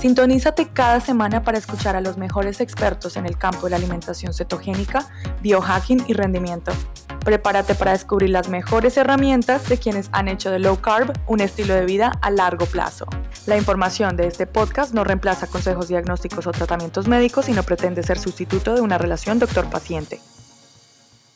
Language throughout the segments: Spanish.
Sintonízate cada semana para escuchar a los mejores expertos en el campo de la alimentación cetogénica, biohacking y rendimiento. Prepárate para descubrir las mejores herramientas de quienes han hecho de low carb un estilo de vida a largo plazo. La información de este podcast no reemplaza consejos diagnósticos o tratamientos médicos y no pretende ser sustituto de una relación doctor-paciente.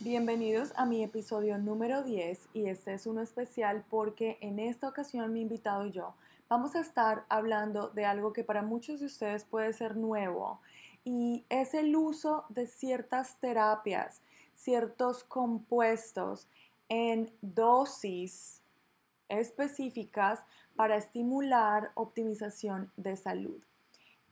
Bienvenidos a mi episodio número 10 y este es uno especial porque en esta ocasión mi invitado y yo vamos a estar hablando de algo que para muchos de ustedes puede ser nuevo y es el uso de ciertas terapias ciertos compuestos en dosis específicas para estimular optimización de salud.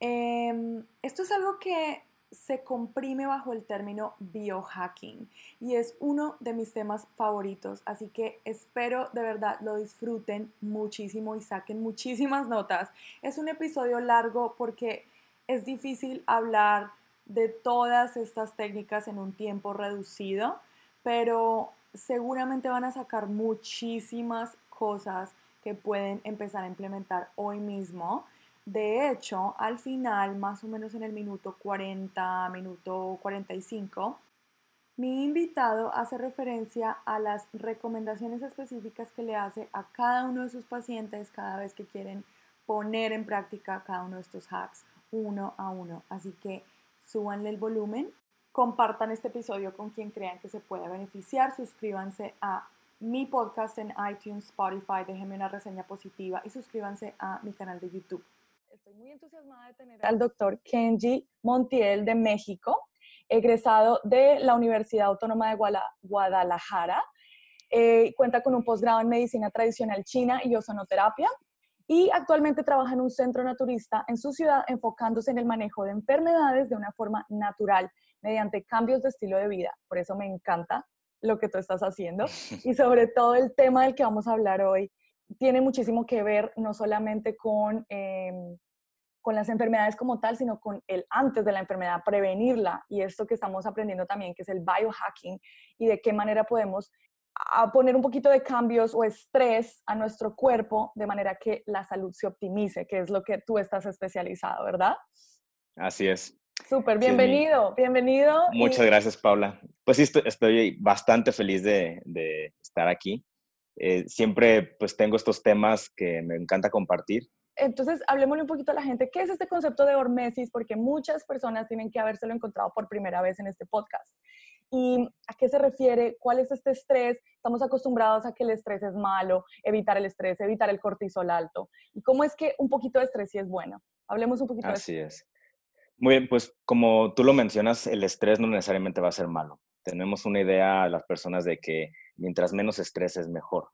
Em, esto es algo que se comprime bajo el término biohacking y es uno de mis temas favoritos, así que espero de verdad lo disfruten muchísimo y saquen muchísimas notas. Es un episodio largo porque es difícil hablar de todas estas técnicas en un tiempo reducido, pero seguramente van a sacar muchísimas cosas que pueden empezar a implementar hoy mismo. De hecho, al final, más o menos en el minuto 40, minuto 45, mi invitado hace referencia a las recomendaciones específicas que le hace a cada uno de sus pacientes cada vez que quieren poner en práctica cada uno de estos hacks uno a uno. Así que súbanle el volumen, compartan este episodio con quien crean que se pueda beneficiar, suscríbanse a mi podcast en iTunes, Spotify, déjenme una reseña positiva y suscríbanse a mi canal de YouTube. Estoy muy entusiasmada de tener al doctor Kenji Montiel de México, egresado de la Universidad Autónoma de Guadalajara. Eh, cuenta con un posgrado en medicina tradicional china y ozonoterapia y actualmente trabaja en un centro naturista en su ciudad enfocándose en el manejo de enfermedades de una forma natural mediante cambios de estilo de vida. Por eso me encanta lo que tú estás haciendo y sobre todo el tema del que vamos a hablar hoy tiene muchísimo que ver no solamente con, em, con las enfermedades como tal, sino con el antes de la enfermedad, prevenirla y esto que estamos aprendiendo también, que es el biohacking y de qué manera podemos a poner un poquito de cambios o estrés a nuestro cuerpo de manera que la salud se optimice, que es lo que tú estás especializado, ¿verdad? Así es. Súper, bienvenido, bienvenido. Muchas gracias, Paula. Pues sí, estoy, bastante feliz de, estar aquí. Eh, siempre pues tengo estos temas que me encanta compartir. Entonces, hablemosle un poquito a la gente. ¿Qué es este concepto de hormesis? Porque muchas personas tienen que habérselo encontrado por primera vez en este podcast y a qué se refiere, cuál es este estrés. Estamos acostumbrados a que el estrés es malo, evitar el estrés, evitar el cortisol alto. ¿Y cómo es que un poquito de estrés sí es bueno? Hablemos un poquito Así de eso. Así es. Muy bien, pues como tú lo mencionas, el estrés no necesariamente va a ser malo. Tenemos una idea las personas de que mientras menos estrés es mejor.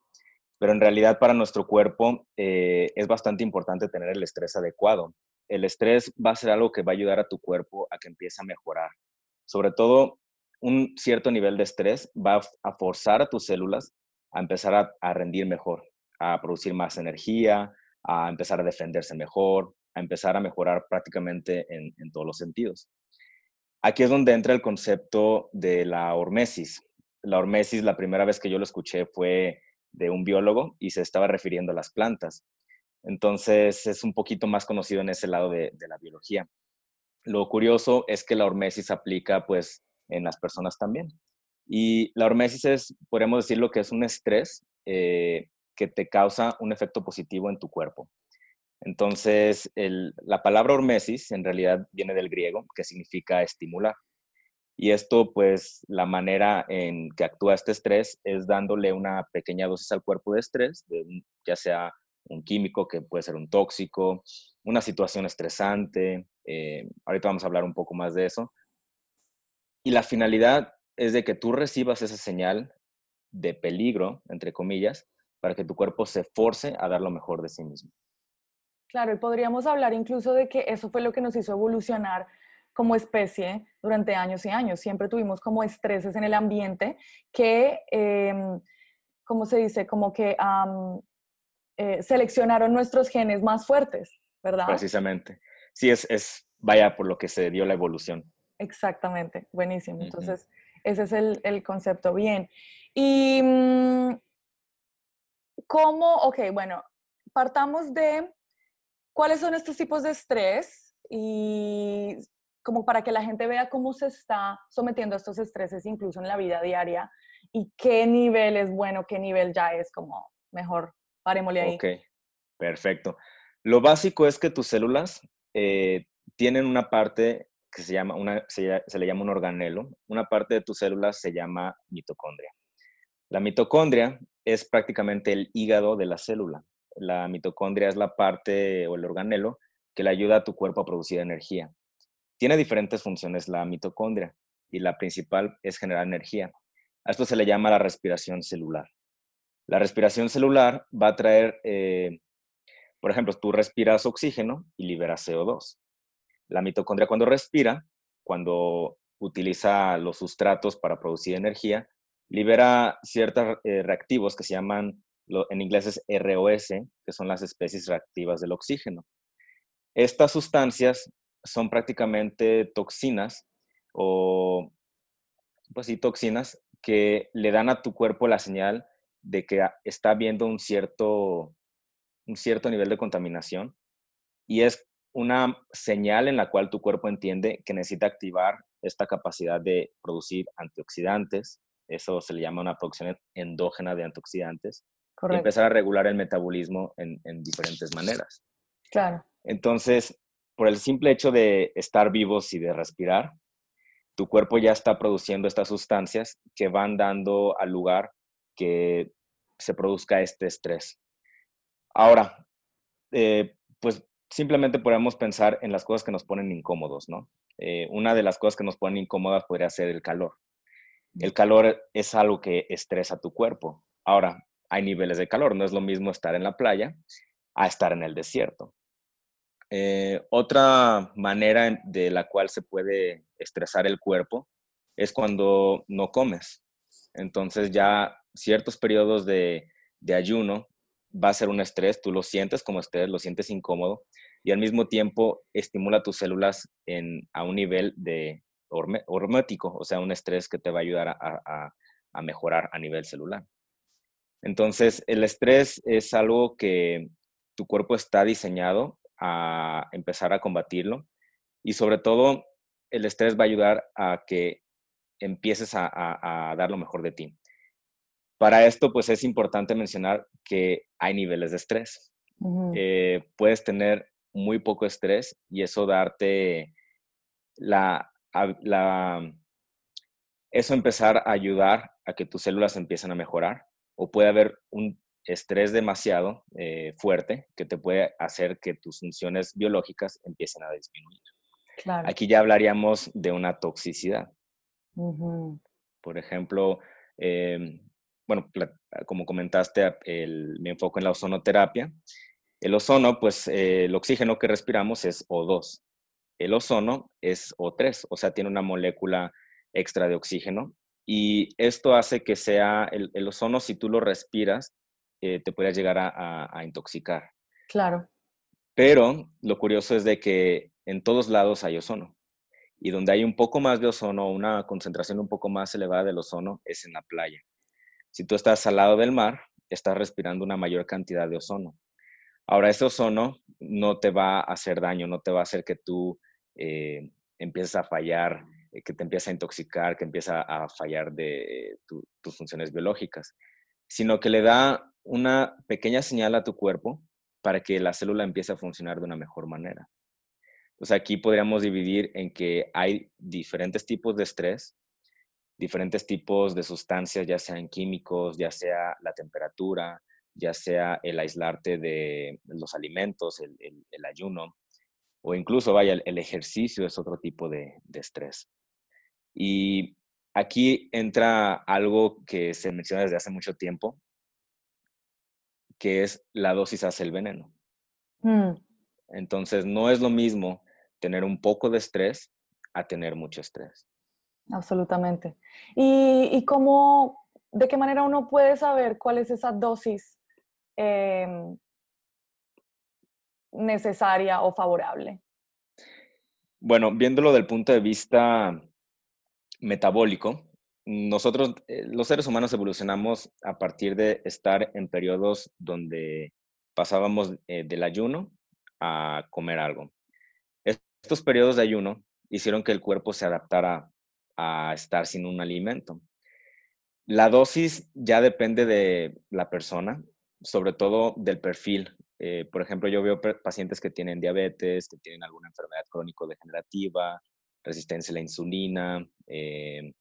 Pero en realidad para nuestro cuerpo eh, es bastante importante tener el estrés adecuado. El estrés va a ser algo que va a ayudar a tu cuerpo a que empiece a mejorar. Sobre todo un cierto nivel de estrés va a forzar a tus células a empezar a, rendir mejor, a producir más energía, a empezar a defenderse mejor, a empezar a mejorar prácticamente en, todos los sentidos. Aquí es donde entra el concepto de la hormesis. La hormesis, la primera vez que yo lo escuché fue de un biólogo y se estaba refiriendo a las plantas. Entonces es un poquito más conocido en ese lado de, la biología. Lo curioso es que la hormesis aplica pues en las personas también. Y la hormesis es, podemos decirlo que es un estrés eh, que te causa un efecto positivo en tu cuerpo. Entonces, la palabra hormesis en realidad viene del griego, que significa estimular. Y esto, pues, la manera en que actúa este estrés es dándole una pequeña dosis al cuerpo de estrés, ya sea un químico que puede ser un tóxico, una situación estresante. Eh, ahorita vamos a hablar un poco más de eso, y la finalidad es de que tú recibas esa señal de peligro, entre comillas, para que tu cuerpo se force a dar lo mejor de sí mismo. Claro, y podríamos hablar incluso de que eso fue lo que nos hizo evolucionar como especie durante años y años. Siempre tuvimos como estreses en el ambiente que, eh, ¿cómo se dice? Como que eh, seleccionaron nuestros genes más fuertes, ¿verdad? Precisamente. Sí, es, es, vaya por lo que se dio la evolución. Exactamente, buenísimo. Entonces, ese es el, concepto. Bien. Y mm, cómo, ok, bueno, partamos de cuáles son estos tipos de estrés y como para que la gente vea cómo se está sometiendo a estos estreses incluso en la vida diaria y qué nivel es bueno, qué nivel ya es como mejor, parémosle ahí. Ok, perfecto. Lo básico es que tus células eh, tienen una parte que se llama, una, se, le llama un organelo. Una parte de tus células se llama mitocondria. La mitocondria es prácticamente el hígado de la célula. La mitocondria es la parte o el organelo que le ayuda a tu cuerpo a producir energía. Tiene diferentes funciones la mitocondria y la principal es generar energía. A esto se le llama la respiración celular. La respiración celular va a traer, eh, por ejemplo, tú respiras oxígeno y liberas CO2. La mitocondria cuando respira, cuando utiliza los sustratos para producir energía, libera ciertos eh, reactivos que se llaman, en inglés es ROS, que son las especies reactivas del oxígeno. Estas sustancias son prácticamente toxinas o, pues sí, toxinas que le dan a tu cuerpo la señal de que está habiendo un cierto, un cierto nivel de contaminación y es una señal en la cual tu cuerpo entiende que necesita activar esta capacidad de producir antioxidantes, eso se le llama una producción endógena de antioxidantes, y empezar a regular el metabolismo en, en diferentes maneras. Claro. Entonces, por el simple hecho de estar vivos y de respirar, tu cuerpo ya está produciendo estas sustancias que van dando al lugar que se produzca este estrés. Ahora, eh, pues simplemente podemos pensar en las cosas que nos ponen incómodos, ¿no? Eh, una de las cosas que nos ponen incómodas podría ser el calor. El calor es algo que estresa tu cuerpo. Ahora, hay niveles de calor, no es lo mismo estar en la playa a estar en el desierto. Eh, otra manera de la cual se puede estresar el cuerpo es cuando no comes. Entonces ya ciertos periodos de, de ayuno va a ser un estrés, tú lo sientes como estrés, lo sientes incómodo y al mismo tiempo estimula tus células en, a un nivel de hormético, o sea, un estrés que te va a ayudar a, a mejorar a nivel celular. Entonces, el estrés es algo que tu cuerpo está diseñado a empezar a combatirlo y sobre todo el estrés va a ayudar a que empieces a, a, dar lo mejor de ti. Para esto, pues es importante mencionar que hay niveles de estrés. Eh, puedes tener muy poco estrés y eso darte la, la, eso empezar a ayudar a que tus células empiecen a mejorar o puede haber un estrés demasiado eh, fuerte que te puede hacer que tus funciones biológicas empiecen a disminuir. Aquí ya hablaríamos de una toxicidad. Por ejemplo, em, bueno, como comentaste, el, me enfoco en la ozonoterapia. El ozono, pues eh, el oxígeno que respiramos es O2. El ozono es O3, o sea, tiene una molécula extra de oxígeno. Y esto hace que sea el, el ozono, si tú lo respiras, eh, te pueda llegar a, intoxicar. Claro. Pero lo curioso es de que en todos lados hay ozono. Y donde hay un poco más de ozono, una concentración un poco más elevada del ozono, es en la playa. Si tú estás al lado del mar, estás respirando una mayor cantidad de ozono. Ahora, ese ozono no te va a hacer daño, no te va a hacer que tú eh, empieces a fallar, que te empieces a intoxicar, que empieces a, fallar de tus funciones biológicas, sino que le da una pequeña señal a tu cuerpo para que la célula empiece a funcionar de una mejor manera. Pues aquí podríamos dividir en que hay diferentes tipos de estrés, diferentes tipos de sustancias, ya sean químicos, ya sea la temperatura, ya sea el aislarte de los alimentos, el, ayuno, o incluso, vaya, el, ejercicio es otro tipo de estrés. Y aquí entra algo que se menciona desde hace mucho tiempo, que es la dosis hace el veneno. Mm. Entonces, no es lo mismo tener un poco de estrés a tener mucho estrés. Absolutamente. ¿Y, cómo, de qué manera uno puede saber cuál es esa dosis em, necesaria o favorable? Bueno, viéndolo del punto de vista metabólico, nosotros, eh, los seres humanos evolucionamos a partir de estar en periodos donde pasábamos eh, del ayuno a comer algo. Estos periodos de ayuno hicieron que el cuerpo se adaptara a estar sin un alimento. La dosis ya depende de la persona, sobre todo del perfil. Eh, por ejemplo, yo veo pacientes que tienen diabetes, que tienen alguna enfermedad crónico-degenerativa, resistencia a la insulina, eh,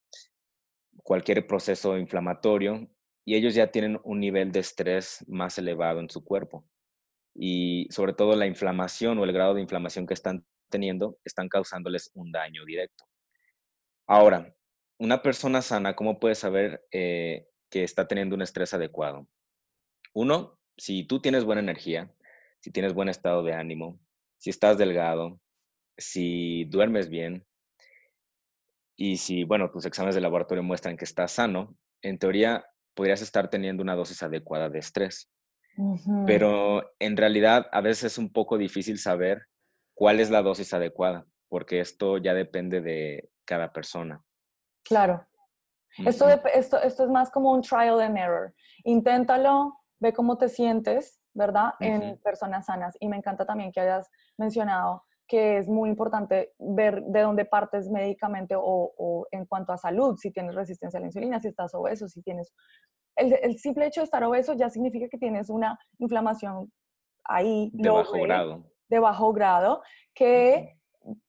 cualquier proceso inflamatorio, y ellos ya tienen un nivel de estrés más elevado en su cuerpo. Y sobre todo la inflamación o el grado de inflamación que están teniendo están causándoles un daño directo. Ahora, una persona sana, ¿cómo puede saber eh, que está teniendo un estrés adecuado? Uno, si tú tienes buena energía, si tienes buen estado de ánimo, si estás delgado, si duermes bien y si, bueno, tus exámenes de laboratorio muestran que estás sano, en teoría podrías estar teniendo una dosis adecuada de estrés. Pero en realidad a veces es un poco difícil saber cuál es la dosis adecuada, porque esto ya depende de cada persona. Claro. esto, esto, esto es más como un trial and error. Inténtalo, ve cómo te sientes, ¿verdad? En personas sanas. Y me encanta también que hayas mencionado que es muy importante ver de dónde partes médicamente o, en cuanto a salud, si tienes resistencia a la insulina, si estás obeso, si tienes... El, el simple hecho de estar obeso ya significa que tienes una inflamación ahí. De bajo grado de bajo grado que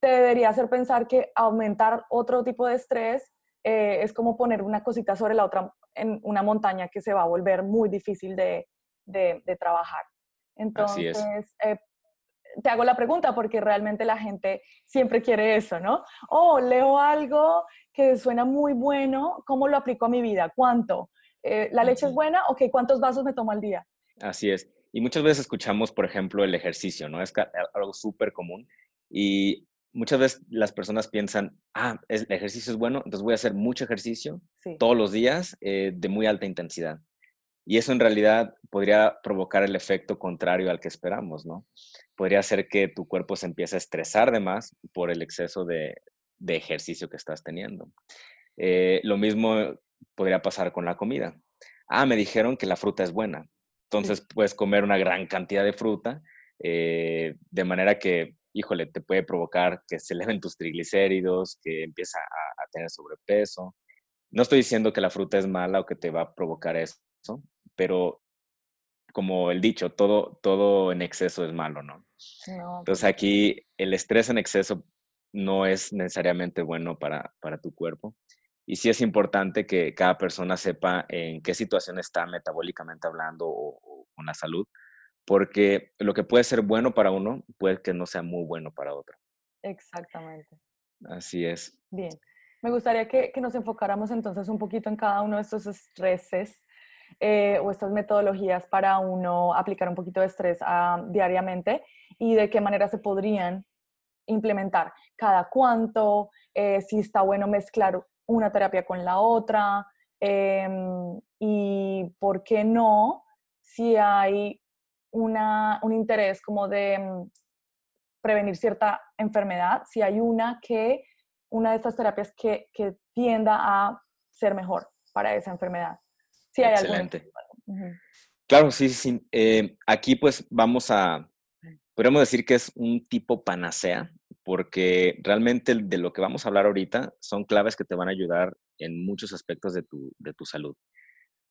te debería hacer pensar que aumentar otro tipo de estrés eh, es como poner una cosita sobre la otra en una montaña que se va a volver muy difícil de, trabajar. Entonces, eh, te hago la pregunta porque realmente la gente siempre quiere eso, ¿no? Oh, leo algo que suena muy bueno, ¿cómo lo aplico a mi vida? ¿Cuánto? Eh, ¿La leche es buena? Ok, ¿cuántos vasos me tomo al día? Así es. Y muchas veces escuchamos, por ejemplo, el ejercicio, ¿no? Es algo súper común. Y muchas veces las personas piensan, ah, el ejercicio es bueno, entonces voy a hacer mucho ejercicio todos los días eh, de muy alta intensidad. Y eso en realidad podría provocar el efecto contrario al que esperamos, ¿no? Podría hacer que tu cuerpo se empiece a estresar de más por el exceso de, ejercicio que estás teniendo. Eh, lo mismo podría pasar con la comida. Ah, me dijeron que la fruta es buena. Entonces puedes comer una gran cantidad de fruta, eh, de manera que, híjole, te puede provocar que se eleven tus triglicéridos, que empieza a, tener sobrepeso. No estoy diciendo que la fruta es mala o que te va a provocar eso, pero como el dicho, todo, todo en exceso es malo, ¿no? Entonces pues aquí el estrés en exceso no es necesariamente bueno para, para tu cuerpo. Y sí es importante que cada persona sepa en qué situación está metabólicamente hablando o, con la salud, porque lo que puede ser bueno para uno puede que no sea muy bueno para otro. Exactamente. Así es. Bien. Me gustaría que, nos enfocáramos entonces un poquito en cada uno de estos estreses eh, o estas metodologías para uno aplicar un poquito de estrés ah, diariamente y de qué manera se podrían implementar, cada cuánto, eh, si está bueno mezclar una terapia con la otra em, y por qué no si hay una, un interés como de mm, prevenir cierta enfermedad, si hay una que, una de estas terapias que, que tienda a ser mejor para esa enfermedad. Hay Excelente. Claro, sí, sí. Eh, aquí pues vamos a, podríamos decir que es un tipo panacea porque realmente de lo que vamos a hablar ahorita son claves que te van a ayudar en muchos aspectos de tu, de tu salud.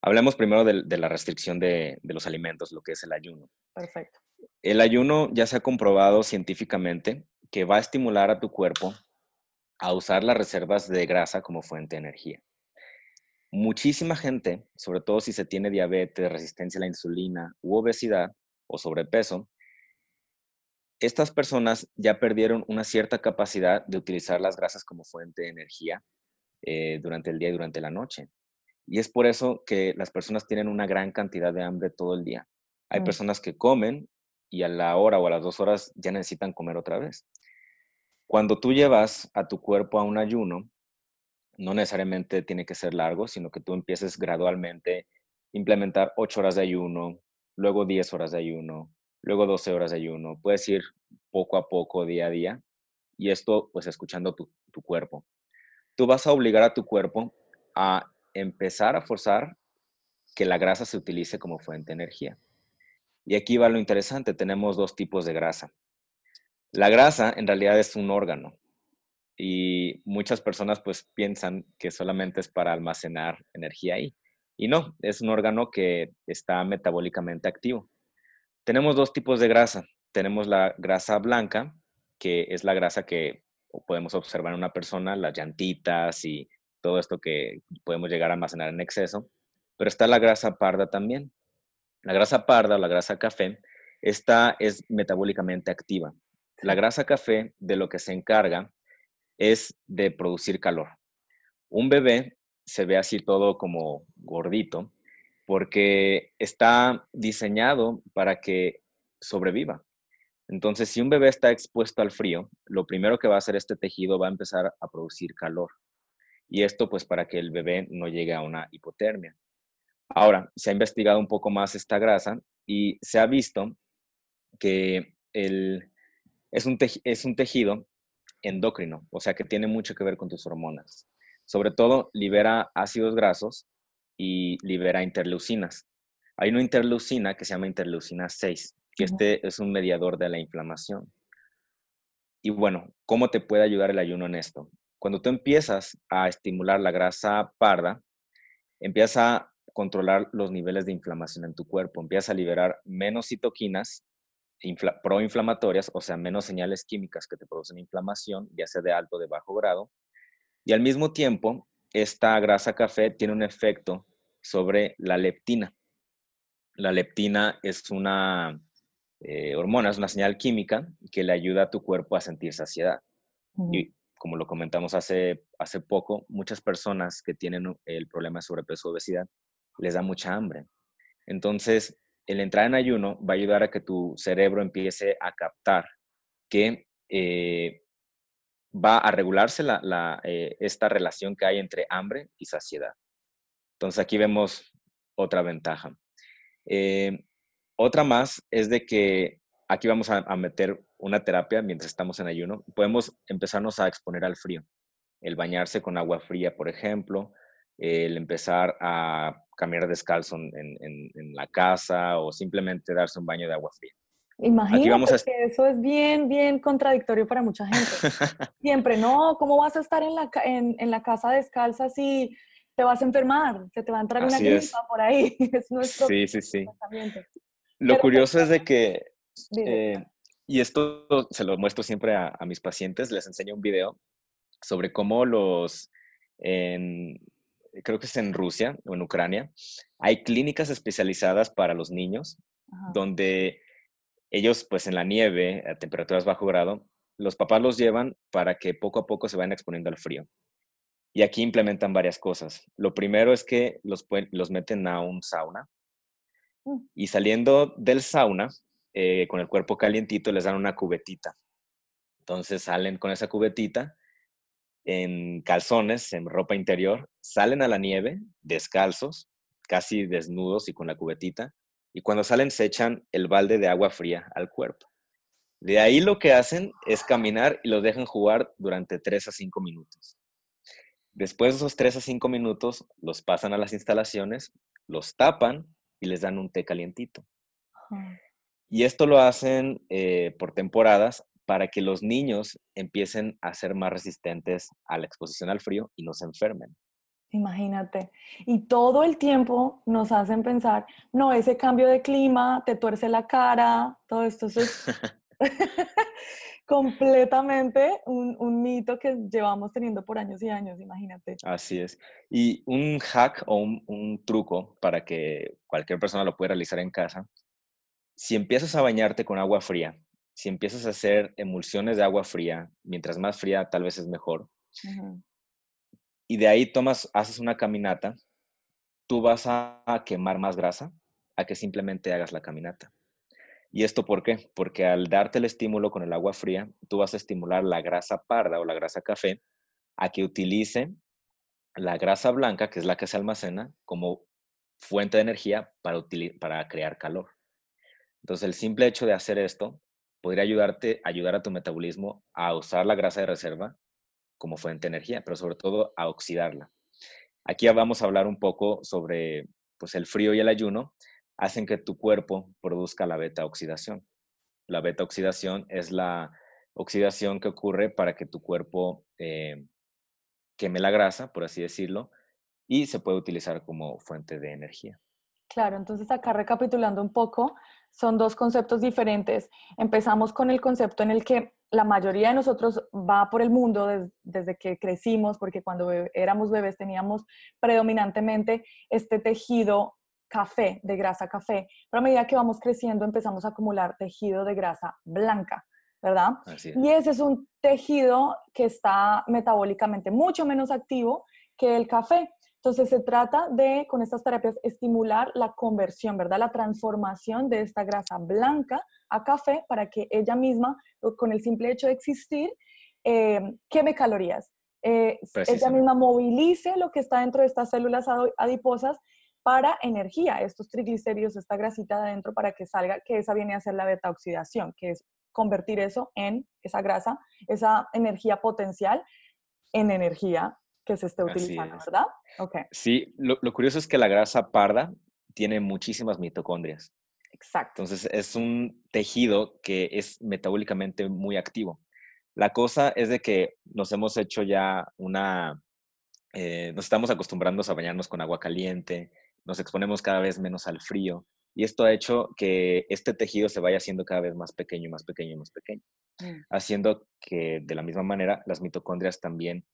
Hablemos primero de, la restricción de, de, los alimentos, lo que es el ayuno. Perfecto. El ayuno ya se ha comprobado científicamente que va a estimular a tu cuerpo a usar las reservas de grasa como fuente de energía. Muchísima gente, sobre todo si se tiene diabetes, resistencia a la insulina u obesidad o sobrepeso, estas personas ya perdieron una cierta capacidad de utilizar las grasas como fuente de energía eh, durante el día y durante la noche. Y es por eso que las personas tienen una gran cantidad de hambre todo el día. Hay mm. personas que comen y a la hora o a las dos horas ya necesitan comer otra vez. Cuando tú llevas a tu cuerpo a un ayuno, no necesariamente tiene que ser largo, sino que tú empieces gradualmente implementar ocho horas de ayuno, luego diez horas de ayuno, luego 12 horas de ayuno. Puedes ir poco a poco, día a día, y esto pues escuchando tu, tu cuerpo. Tú vas a obligar a tu cuerpo a empezar a forzar que la grasa se utilice como fuente de energía. Y aquí va lo interesante, tenemos dos tipos de grasa. La grasa en realidad es un órgano y muchas personas pues piensan que solamente es para almacenar energía ahí. Y no, es un órgano que está metabólicamente activo. Tenemos dos tipos de grasa. Tenemos la grasa blanca, que es la grasa que podemos observar en una persona, las llantitas y todo esto que podemos llegar a almacenar en exceso. Pero está la grasa parda también. La grasa parda o la grasa café, esta es metabólicamente activa. La grasa café de lo que se encarga es de producir calor. Un bebé se ve así todo como gordito porque está diseñado para que sobreviva. Entonces, si un bebé está expuesto al frío, lo primero que va a hacer este tejido va a empezar a producir calor. Y esto pues para que el bebé no llegue a una hipotermia. Ahora, se ha investigado un poco más esta grasa y se ha visto que el, es, un es un tejido endocrino, o sea que tiene mucho que ver con tus hormonas. Sobre todo libera ácidos grasos y libera interleucinas. Hay una interleucina que se llama interleucina 6, que este es un mediador de la inflamación. Y bueno, ¿cómo te puede ayudar el ayuno en esto? Cuando tú empiezas a estimular la grasa parda, empieza a controlar los niveles de inflamación en tu cuerpo, empieza a liberar menos citoquinas proinflamatorias, o sea, menos señales químicas que te producen inflamación, ya sea de alto o de bajo grado. Y al mismo tiempo, esta grasa café tiene un efecto sobre la leptina. La leptina es una eh, hormona, es una señal química que le ayuda a tu cuerpo a sentir saciedad. Y como lo comentamos hace, hace poco, muchas personas que tienen el problema de sobrepeso o obesidad les da mucha hambre. Entonces, el entrar en ayuno va a ayudar a que tu cerebro empiece a captar que eh, va a regularse la, eh, esta relación que hay entre hambre y saciedad. Entonces aquí vemos otra ventaja. Eh, otra más es de que aquí vamos a, meter una terapia mientras estamos en ayuno. Podemos empezarnos a exponer al frío. El bañarse con agua fría, por ejemplo, el empezar a caminar descalzo en, la casa o simplemente darse un baño de agua fría. Imagínate que eso es bien, bien contradictorio para mucha gente. Siempre, no, ¿cómo vas a estar en la, en, la casa descalza si te vas a enfermar? Se te va a entrar una gripa por ahí. Es nuestro sí, sí, sí. Lo curioso es de que, eh, y esto se lo muestro siempre a, a, mis pacientes, les enseño un video sobre cómo los, en, creo que es en Rusia o en Ucrania, hay clínicas especializadas para los niños, donde ellos, pues en la nieve, a temperaturas bajo grado, los papás los llevan para que poco a poco se vayan exponiendo al frío. Y aquí implementan varias cosas. Lo primero es que los, los meten a un sauna mm. y saliendo del sauna, eh, con el cuerpo calientito, les dan una cubetita. Entonces salen con esa cubetita en calzones, en ropa interior, salen a la nieve descalzos, casi desnudos y con la cubetita, y cuando salen se echan el balde de agua fría al cuerpo. De ahí lo que hacen es caminar y los dejan jugar durante 3 a 5 minutos. Después de esos 3 a 5 minutos, los pasan a las instalaciones, los tapan y les dan un té calientito. Y esto lo hacen eh, por temporadas para que los niños empiecen a ser más resistentes a la exposición al frío y no se enfermen. Imagínate. Y todo el tiempo nos hacen pensar, no, ese cambio de clima te tuerce la cara, todo esto es completamente un, mito que llevamos teniendo por años y años, imagínate. Así es. Y un hack o un, un truco para que cualquier persona lo pueda realizar en casa, si empiezas a bañarte con agua fría, si empiezas a hacer emulsiones de agua fría, mientras más fría tal vez es mejor, y de ahí tomas, haces una caminata, tú vas a, quemar más grasa a que simplemente hagas la caminata. ¿Y esto por qué? Porque al darte el estímulo con el agua fría, tú vas a estimular la grasa parda o la grasa café a que utilice la grasa blanca, que es la que se almacena, como fuente de energía para, para crear calor. Entonces, el simple hecho de hacer esto podría ayudarte, ayudar a tu metabolismo a usar la grasa de reserva como fuente de energía, pero sobre todo a oxidarla. Aquí vamos a hablar un poco sobre pues, el frío y el ayuno, hacen que tu cuerpo produzca la beta oxidación. La beta oxidación es la oxidación que ocurre para que tu cuerpo eh, queme la grasa, por así decirlo, y se puede utilizar como fuente de energía. Claro, entonces acá recapitulando un poco, son dos conceptos diferentes. Empezamos con el concepto en el que la mayoría de nosotros va por el mundo desde que crecimos, porque cuando éramos bebés teníamos predominantemente este tejido café, de grasa café, pero a medida que vamos creciendo empezamos a acumular tejido de grasa blanca, ¿verdad? Y ese es un tejido que está metabólicamente mucho menos activo que el café. Entonces se trata de, con estas terapias, estimular la conversión, ¿verdad? La transformación de esta grasa blanca a café para que ella misma, con el simple hecho de existir, eh, queme calorías. Eh, ella misma movilice lo que está dentro de estas células adiposas para energía, estos triglicéridos, esta grasita de adentro para que salga, que esa viene a ser la beta oxidación, que es convertir eso en esa grasa, esa energía potencial en energía que se esté utilizando, ¿verdad? Okay. Sí, lo, curioso es que la grasa parda tiene muchísimas mitocondrias. Exacto. Entonces es un tejido que es metabólicamente muy activo. La cosa es de que nos hemos hecho ya una, eh, nos estamos acostumbrando a bañarnos con agua caliente, nos exponemos cada vez menos al frío y esto ha hecho que este tejido se vaya haciendo cada vez más pequeño, más pequeño, más pequeño, mm. haciendo que de la misma manera las mitocondrias también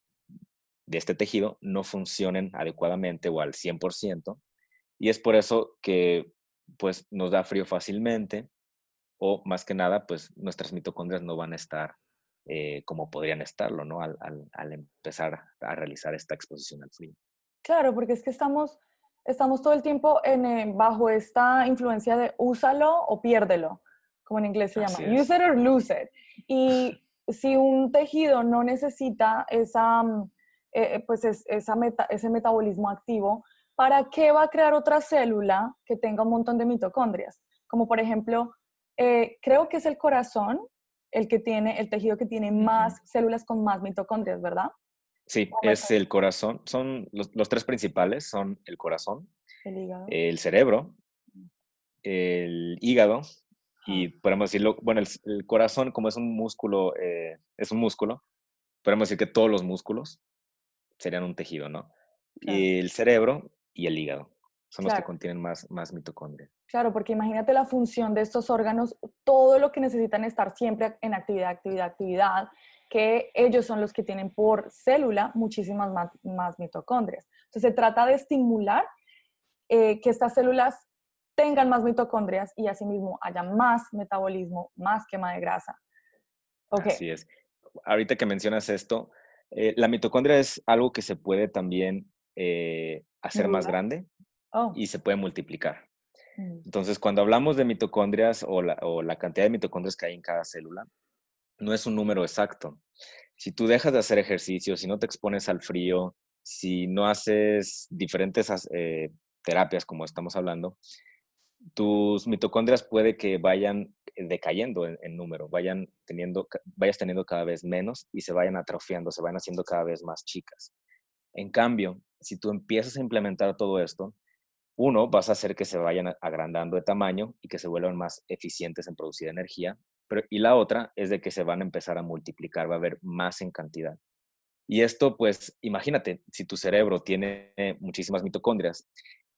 de este tejido no funcionen adecuadamente o al 100%. Y es por eso que pues nos da frío fácilmente o más que nada pues nuestras mitocondrias no van a estar eh, como podrían estarlo, ¿no? Al, al, empezar a realizar esta exposición al frío. Claro, porque es que estamos, estamos todo el tiempo en, eh, bajo esta influencia de úsalo o piérdelo, como en inglés se llama, use it or lose it. Y si un tejido no necesita esa mm, eh, eh, pues esa ese metabolismo activo, ¿para qué va a crear otra célula que tenga un montón de mitocondrias? Como por ejemplo, eh, creo que es el corazón el que tiene, el tejido que tiene más células con más mitocondrias, ¿verdad? Sí, es el corazón. Son los, tres principales, son el corazón, el, cerebro, el hígado y podemos decirlo, bueno, el, corazón como es un músculo, es un músculo, podemos decir que todos los músculos serían un tejido, ¿no? Y el cerebro y el hígado son los que contienen más, más mitocondria. Claro, porque imagínate la función de estos órganos, todo lo que necesitan estar siempre en actividad, actividad, actividad, que ellos son los que tienen por célula muchísimas más, mitocondrias. Entonces se trata de estimular eh, que estas células tengan más mitocondrias y asimismo haya más metabolismo, más quema de grasa. Okay. Así es. Ahorita que mencionas esto, eh, la mitocondria es algo que se puede también eh, hacer más grande oh. y se puede multiplicar. Mm. Entonces, cuando hablamos de mitocondrias o la, cantidad de mitocondrias que hay en cada célula, no es un número exacto. Si tú dejas de hacer ejercicio, si no te expones al frío, si no haces diferentes eh, terapias como estamos hablando, tus mitocondrias puede que vayan decayendo en, número, vayan teniendo, vayas teniendo cada vez menos y se vayan atrofiando, se vayan haciendo cada vez más chicas. En cambio, si tú empiezas a implementar todo esto, uno, vas a hacer que se vayan agrandando de tamaño y que se vuelvan más eficientes en producir energía, pero, y la otra es de que se van a empezar a multiplicar, va a haber más en cantidad. Y esto, pues, imagínate, si tu cerebro tiene muchísimas mitocondrias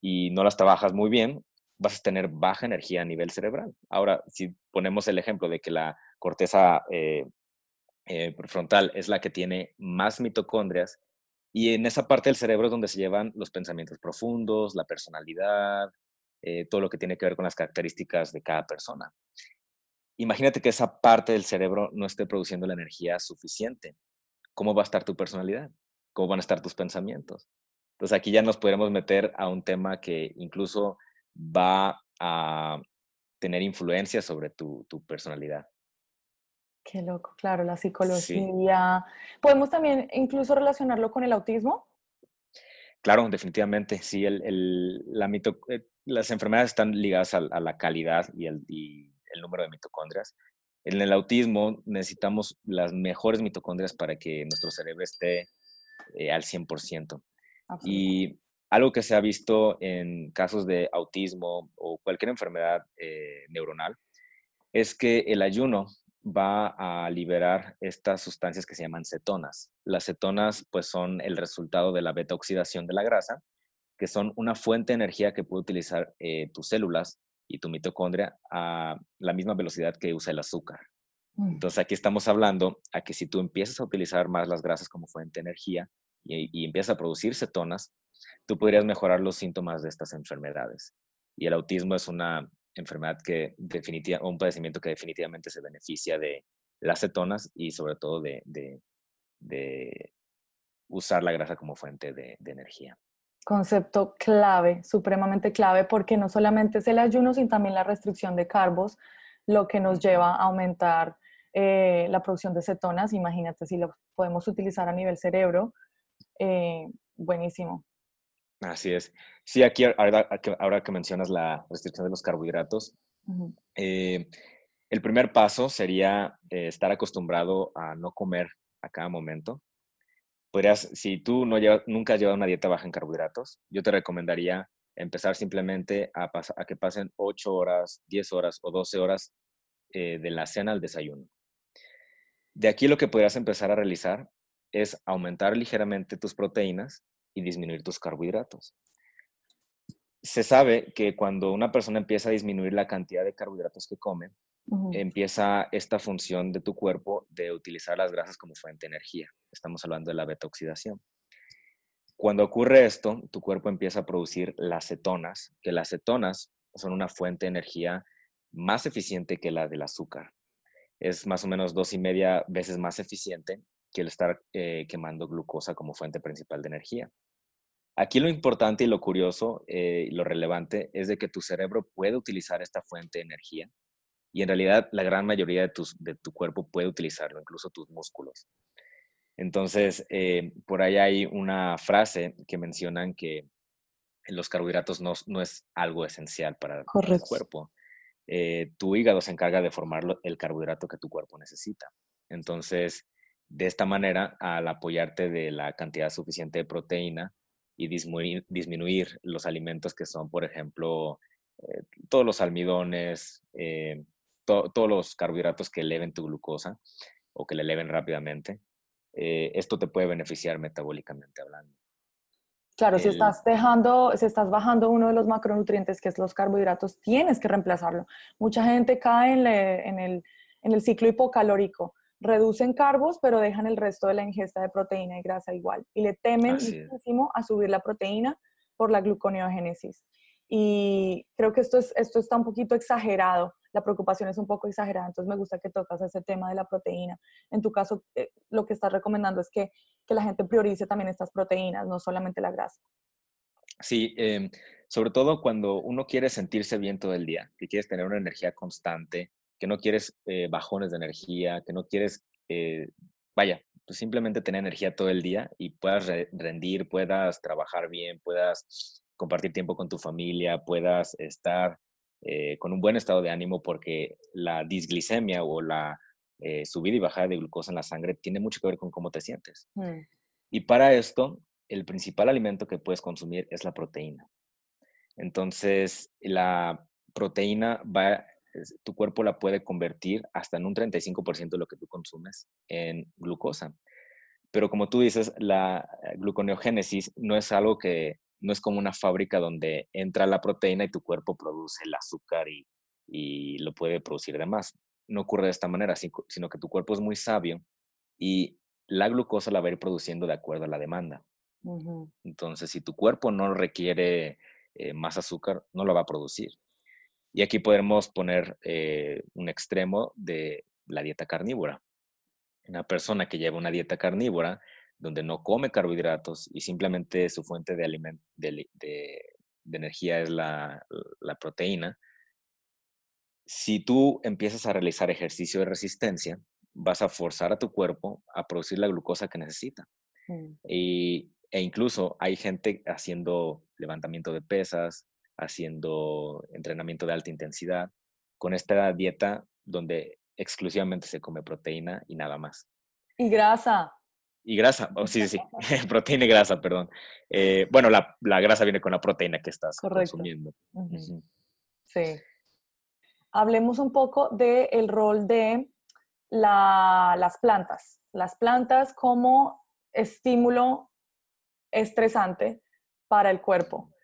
y no las trabajas muy bien, vas a tener baja energía a nivel cerebral. Ahora, si ponemos el ejemplo de que la corteza eh, eh, frontal es la que tiene más mitocondrias, y en esa parte del cerebro es donde se llevan los pensamientos profundos, la personalidad, eh, todo lo que tiene que ver con las características de cada persona. Imagínate que esa parte del cerebro no esté produciendo la energía suficiente. ¿Cómo va a estar tu personalidad? ¿Cómo van a estar tus pensamientos? Entonces aquí ya nos podemos meter a un tema que incluso va a tener influencia sobre tu, personalidad. Qué loco, claro, la psicología. ¿Podemos también incluso relacionarlo con el autismo? Claro, definitivamente. Sí, el, la eh, las enfermedades están ligadas a, la calidad y el, y el, número de mitocondrias. En el autismo necesitamos las mejores mitocondrias para que nuestro cerebro esté eh, al 100%. Y algo que se ha visto en casos de autismo o cualquier enfermedad eh, neuronal es que el ayuno va a liberar estas sustancias que se llaman cetonas. Las cetonas pues son el resultado de la beta oxidación de la grasa, que son una fuente de energía que puede utilizar eh, tus células y tu mitocondria a la misma velocidad que usa el azúcar. Mm. Entonces aquí estamos hablando a que si tú empiezas a utilizar más las grasas como fuente de energía y, y empiezas a producir cetonas, tú podrías mejorar los síntomas de estas enfermedades. Y el autismo es una enfermedad que definitivamente, un padecimiento que definitivamente se beneficia de las cetonas y sobre todo de, de, usar la grasa como fuente de, energía. Concepto clave, supremamente clave, porque no solamente es el ayuno, sino también la restricción de carbos, lo que nos lleva a aumentar eh, la producción de cetonas. Imagínate si lo podemos utilizar a nivel cerebro. Eh, buenísimo. Así es. Sí, aquí ahora, que mencionas la restricción de los carbohidratos, eh, el primer paso sería eh, estar acostumbrado a no comer a cada momento. Podrías, si tú no nunca has llevado una dieta baja en carbohidratos, yo te recomendaría empezar simplemente a, a que pasen 8 horas, 10 horas o 12 horas eh, de la cena al desayuno. De aquí lo que podrías empezar a realizar es aumentar ligeramente tus proteínas y disminuir tus carbohidratos. Se sabe que cuando una persona empieza a disminuir la cantidad de carbohidratos que come, empieza esta función de tu cuerpo de utilizar las grasas como fuente de energía. Estamos hablando de la beta-oxidación. Cuando ocurre esto, tu cuerpo empieza a producir las cetonas, que las cetonas son una fuente de energía más eficiente que la del azúcar. Es más o menos dos y media veces más eficiente que el estar eh, quemando glucosa como fuente principal de energía. Aquí lo importante y lo curioso eh, y lo relevante es de que tu cerebro puede utilizar esta fuente de energía y en realidad la gran mayoría de, tus, de tu cuerpo puede utilizarlo, incluso tus músculos. Entonces, eh, por ahí hay una frase que mencionan que los carbohidratos no, no es algo esencial para, el cuerpo. Eh, tu hígado se encarga de formar el carbohidrato que tu cuerpo necesita. Entonces, de esta manera, al apoyarte de la cantidad suficiente de proteína, y disminuir, disminuir los alimentos que son, por ejemplo, eh, todos los almidones, eh, todos los carbohidratos que eleven tu glucosa o que le eleven rápidamente. Eh, esto te puede beneficiar metabólicamente hablando. Claro, si estás dejando, si estás bajando uno de los macronutrientes, que es los carbohidratos, tienes que reemplazarlo. Mucha gente cae en, el, en el ciclo hipocalórico reducen carbos, pero dejan el resto de la ingesta de proteína y grasa igual. Y le temen muchísimo a subir la proteína por la gluconeogénesis. Y creo que esto, es, esto está un poquito exagerado, la preocupación es un poco exagerada, entonces me gusta que tocas ese tema de la proteína. En tu caso, eh, lo que estás recomendando es que, que, la gente priorice también estas proteínas, no solamente la grasa. Sí, em, sobre todo cuando uno quiere sentirse bien todo el día, que quieres tener una energía constante, que no quieres eh, bajones de energía, que no quieres, eh, vaya, pues simplemente tener energía todo el día y puedas rendir, puedas trabajar bien, puedas compartir tiempo con tu familia, puedas estar eh, con un buen estado de ánimo porque la disglicemia o la subida y bajada de glucosa en la sangre tiene mucho que ver con cómo te sientes. Mm. Y para esto, el principal alimento que puedes consumir es la proteína. Entonces, la proteína va tu cuerpo la puede convertir hasta en un 35% de lo que tú consumes en glucosa. Pero como tú dices, la eh, gluconeogénesis no es algo que, no es como una fábrica donde entra la proteína y tu cuerpo produce el azúcar y, y lo puede producir de más. No ocurre de esta manera, sino que tu cuerpo es muy sabio y la glucosa la va a ir produciendo de acuerdo a la demanda. Entonces, si tu cuerpo no requiere eh, más azúcar, no lo va a producir. Y aquí podemos poner eh, un extremo de la dieta carnívora. Una persona que lleva una dieta carnívora, donde no come carbohidratos y simplemente su fuente de, de, energía es la, proteína, si tú empiezas a realizar ejercicio de resistencia, vas a forzar a tu cuerpo a producir la glucosa que necesita. Mm. Y, e incluso hay gente haciendo levantamiento de pesas, haciendo entrenamiento de alta intensidad, con esta dieta donde exclusivamente se come proteína y nada más. Y grasa. Y grasa, oh, sí, sí, sí, proteína y grasa, perdón. Eh, bueno, la, grasa viene con la proteína que estás consumiendo. Sí. Hablemos un poco del rol de las plantas. Las plantas como estímulo estresante para el cuerpo.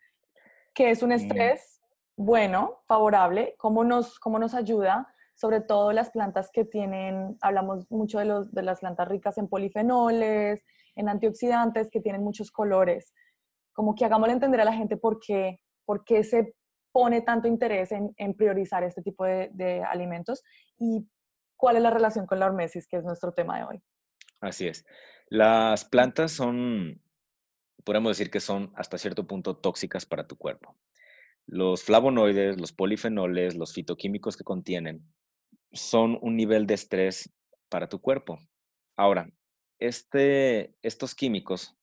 ¿Qué es un mm. estrés? Bueno, favorable. ¿Cómo nos, cómo nos ayuda? sobre todo las plantas que tienen, hablamos mucho de, los, de las plantas ricas en polifenoles, en antioxidantes, que tienen muchos colores. Como que hagámosle entender a la gente por qué, por qué se pone tanto interés en, en priorizar este tipo de, de, alimentos y cuál es la relación con la hormesis, que es nuestro tema de hoy. Así es. Las plantas son, podemos decir que son hasta cierto punto tóxicas para tu cuerpo. Los flavonoides, los polifenoles, los fitoquímicos que contienen son un nivel de estrés para tu cuerpo. Ahora, este, estos químicos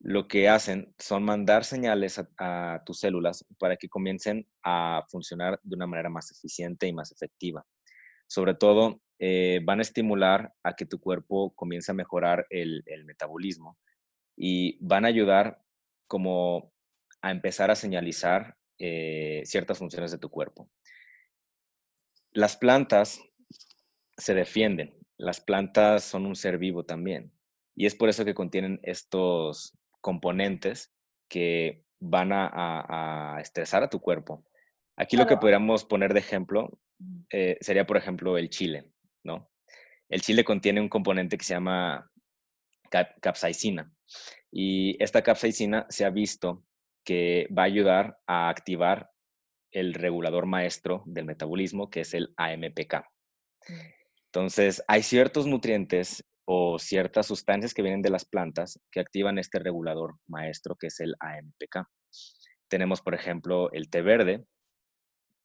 lo que hacen son mandar señales a, tus células para que comiencen a funcionar de una manera más eficiente y más efectiva. Sobre todo, eh, van a estimular a que tu cuerpo comience a mejorar el, metabolismo y van a ayudar como a empezar a señalizar eh, ciertas funciones de tu cuerpo. Las plantas se defienden. Las plantas son un ser vivo también. Y es por eso que contienen estos componentes que van a, estresar a tu cuerpo. Aquí lo que podríamos poner de ejemplo eh, sería, por ejemplo, el chile, ¿no? El chile contiene un componente que se llama capsaicina. Y esta capsaicina se ha visto que va a ayudar a activar el regulador maestro del metabolismo, que es el AMPK. Mm. Entonces, hay ciertos nutrientes o ciertas sustancias que vienen de las plantas que activan este regulador maestro, que es el AMPK. Tenemos, por ejemplo, el té verde,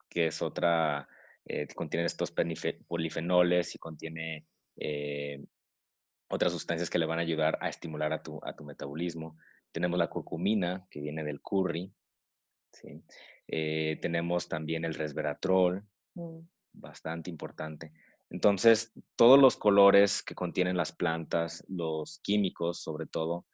que es otra, eh, contiene estos polifenoles y contiene eh, otras sustancias que le van a ayudar a estimular a tu, a tu metabolismo. Tenemos la curcumina, que viene del curry. ¿sí? Eh, tenemos también el resveratrol, mm. bastante importante. Entonces, todos los colores que contienen las plantas, los químicos sobre todo,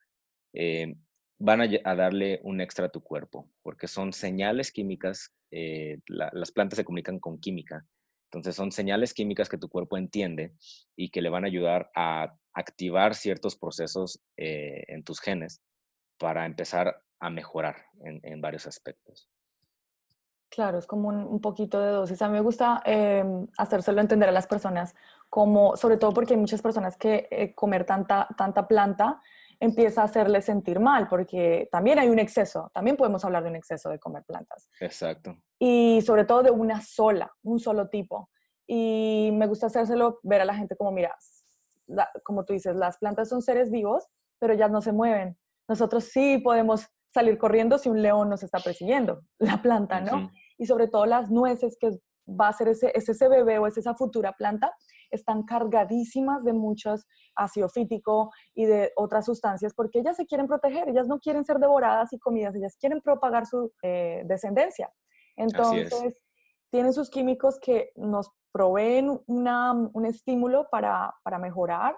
eh, van a, darle un extra a tu cuerpo, porque son señales químicas, eh, las plantas se comunican con química, entonces son señales químicas que tu cuerpo entiende y que le van a ayudar a activar ciertos procesos en tus genes para empezar a mejorar en varios aspectos. Claro, es como un, poquito de dosis. A mí me gusta eh, hacérselo entender a las personas, como, sobre todo porque hay muchas personas que eh, comer tanta, tanta planta empieza a hacerles sentir mal, porque también hay un exceso, también podemos hablar de un exceso de comer plantas. Exacto. Y sobre todo de una sola, un solo tipo. Y me gusta hacérselo ver a la gente como, mira, como tú dices, las plantas son seres vivos, pero ellas no se mueven. Nosotros sí podemos salir corriendo si un león nos está persiguiendo, la planta, ¿no? Y sobre todo las nueces, que va a ser ese, ese bebé o es esa futura planta, están cargadísimas de muchos ácido fítico y de otras sustancias porque ellas se quieren proteger, ellas no quieren ser devoradas y comidas, ellas quieren propagar su eh, descendencia. Entonces, tienen sus químicos que nos proveen una, un estímulo para, para mejorar,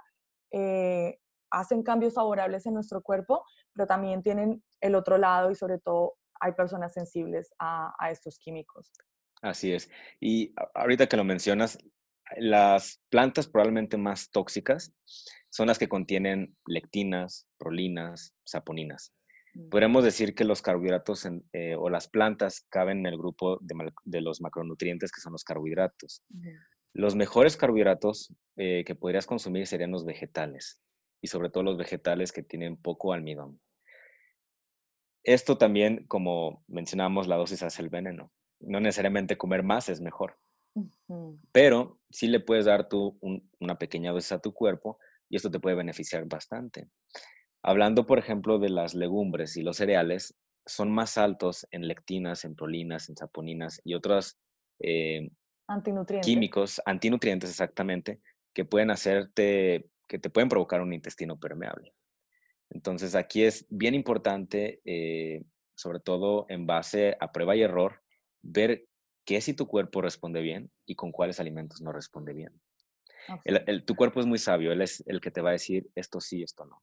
eh, hacen cambios favorables en nuestro cuerpo, pero también tienen el otro lado y sobre todo hay personas sensibles a, estos químicos. Así es. Y ahorita que lo mencionas, las plantas probablemente más tóxicas son las que contienen lectinas, prolinas, saponinas. Podemos decir que los carbohidratos eh, o las plantas caben en el grupo de, los macronutrientes que son los carbohidratos. Los mejores carbohidratos eh, que podrías consumir serían los vegetales y sobre todo los vegetales que tienen poco almidón. Esto también, como mencionamos, la dosis hace el veneno. No necesariamente comer más es mejor, pero sí le puedes dar tú una pequeña dosis a tu cuerpo y esto te puede beneficiar bastante. Hablando, por ejemplo, de las legumbres y los cereales, son más altos en lectinas, en prolinas, en saponinas y otros eh, químicos, antinutrientes exactamente, que pueden hacerte, que te pueden provocar un intestino permeable. Entonces aquí es bien importante, eh, sobre todo en base a prueba y error, ver qué si tu cuerpo responde bien y con cuáles alimentos no responde bien. tu cuerpo es muy sabio, él es el que te va a decir esto sí, esto no.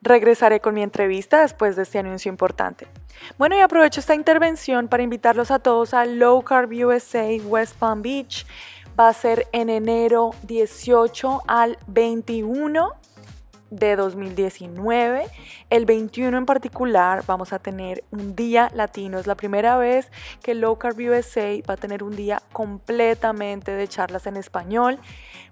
Regresaré con mi entrevista después de este anuncio importante. Bueno, y aprovecho esta intervención para invitarlos a todos a Low Carb USA West Palm Beach. Va a ser en enero 18 al 21 de 2019. El 21 en particular vamos a tener un día latino. Es la primera vez que Low Carb USA va a tener un día completamente de charlas en español.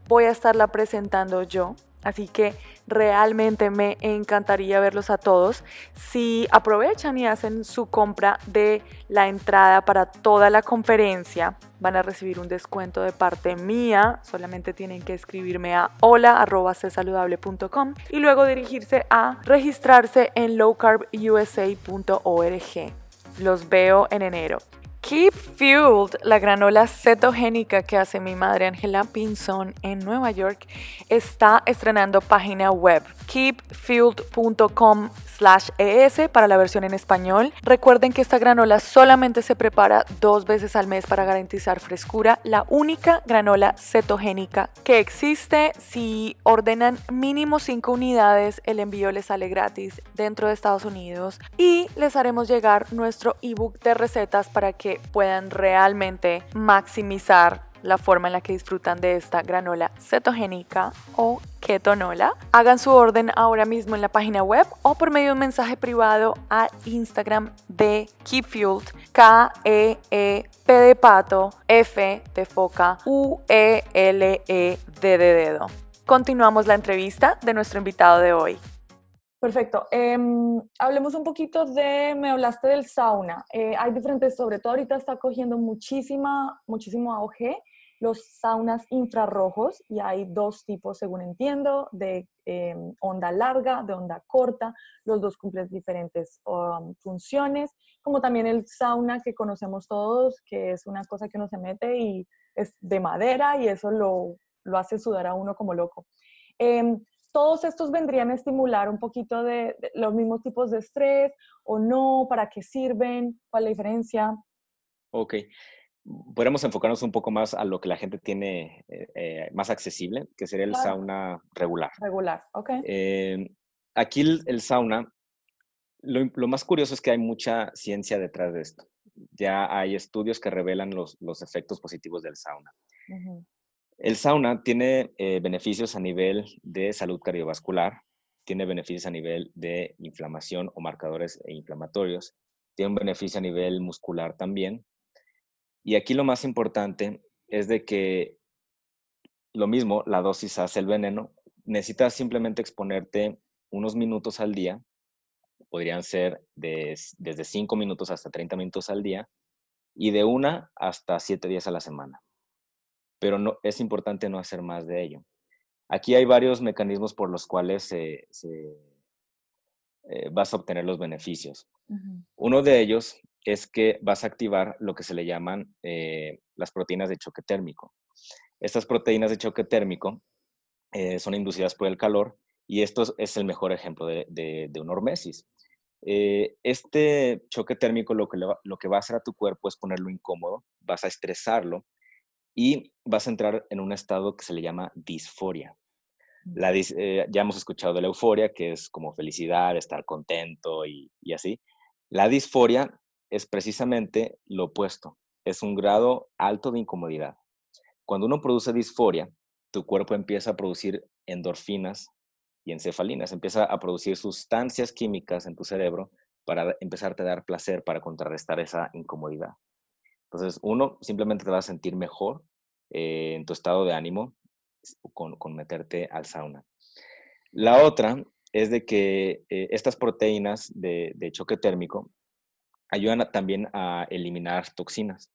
Voy a estarla presentando yo. Así que realmente me encantaría verlos a todos. Si aprovechan y hacen su compra de la entrada para toda la conferencia, van a recibir un descuento de parte mía. Solamente tienen que escribirme a hola.csaludable.com y luego dirigirse a registrarse en lowcarbusa.org. Los veo en enero. Keep Fueled, la granola cetogénica que hace mi madre Angela Pinson en Nueva York, está estrenando página web keepfueled.com ES para la versión en español. Recuerden que esta granola solamente se prepara dos veces al mes para garantizar frescura, la única granola cetogénica que existe. Si ordenan mínimo 5 unidades, el envío les sale gratis dentro de Estados Unidos y les haremos llegar nuestro ebook de recetas para que puedan realmente maximizar la forma en la que disfrutan de esta granola cetogénica o ketonola. Hagan su orden ahora mismo en la página web o por medio de un mensaje privado a Instagram de Keepfueled, K-E-E-P de pato, F de foca, U-E-L-E-D de dedo. Continuamos la entrevista de nuestro invitado de hoy. Perfecto. Em, hablemos un poquito de, me hablaste del sauna. Eh, hay diferentes, sobre todo ahorita está cogiendo muchísima, muchísimo auge los saunas infrarrojos y hay dos tipos, según entiendo, de em, onda larga, de onda corta. Los dos cumplen diferentes um, funciones, como también el sauna que conocemos todos, que es una cosa que uno se mete y es de madera y eso lo, lo hace sudar a uno como loco. Em, todos estos vendrían a estimular un poquito de, de, los mismos tipos de estrés o no, para qué sirven, cuál es la diferencia. Ok, podríamos enfocarnos un poco más a lo que la gente tiene eh, eh, más accesible, que sería el sauna regular. Regular, ok. Eh, aquí el, sauna, lo, más curioso es que hay mucha ciencia detrás de esto. Ya hay estudios que revelan los, los efectos positivos del sauna. El sauna tiene beneficios a nivel de salud cardiovascular, tiene beneficios a nivel de inflamación o marcadores inflamatorios, tiene un beneficio a nivel muscular también, y aquí lo más importante es de que lo mismo, la dosis hace el veneno. Necesitas simplemente exponerte unos minutos al día. Podrían ser desde 5 minutos hasta 30 minutos al día y de una hasta 7 días a la semana. Pero no, es importante no hacer más de ello. Aquí hay varios mecanismos por los cuales eh, vas a obtener los beneficios. Uno de ellos es que vas a activar lo que se le llaman eh, las proteínas de choque térmico. Estas proteínas de choque térmico eh, son inducidas por el calor y esto es el mejor ejemplo de, un hormesis. Eh, este choque térmico lo que, lo que va a hacer a tu cuerpo es ponerlo incómodo, vas a estresarlo y vas a entrar en un estado que se le llama disforia. La, ya hemos escuchado de la euforia, que es como felicidad, estar contento y, y así. La disforia es precisamente lo opuesto, es un grado alto de incomodidad. Cuando uno produce disforia, tu cuerpo empieza a producir endorfinas y encefalinas, empieza a producir sustancias químicas en tu cerebro para empezarte a dar placer, para contrarrestar esa incomodidad. Entonces, uno, simplemente te va a sentir mejor eh, en tu estado de ánimo con, meterte al sauna. La otra es de que eh, estas proteínas de, de choque térmico ayudan también a eliminar toxinas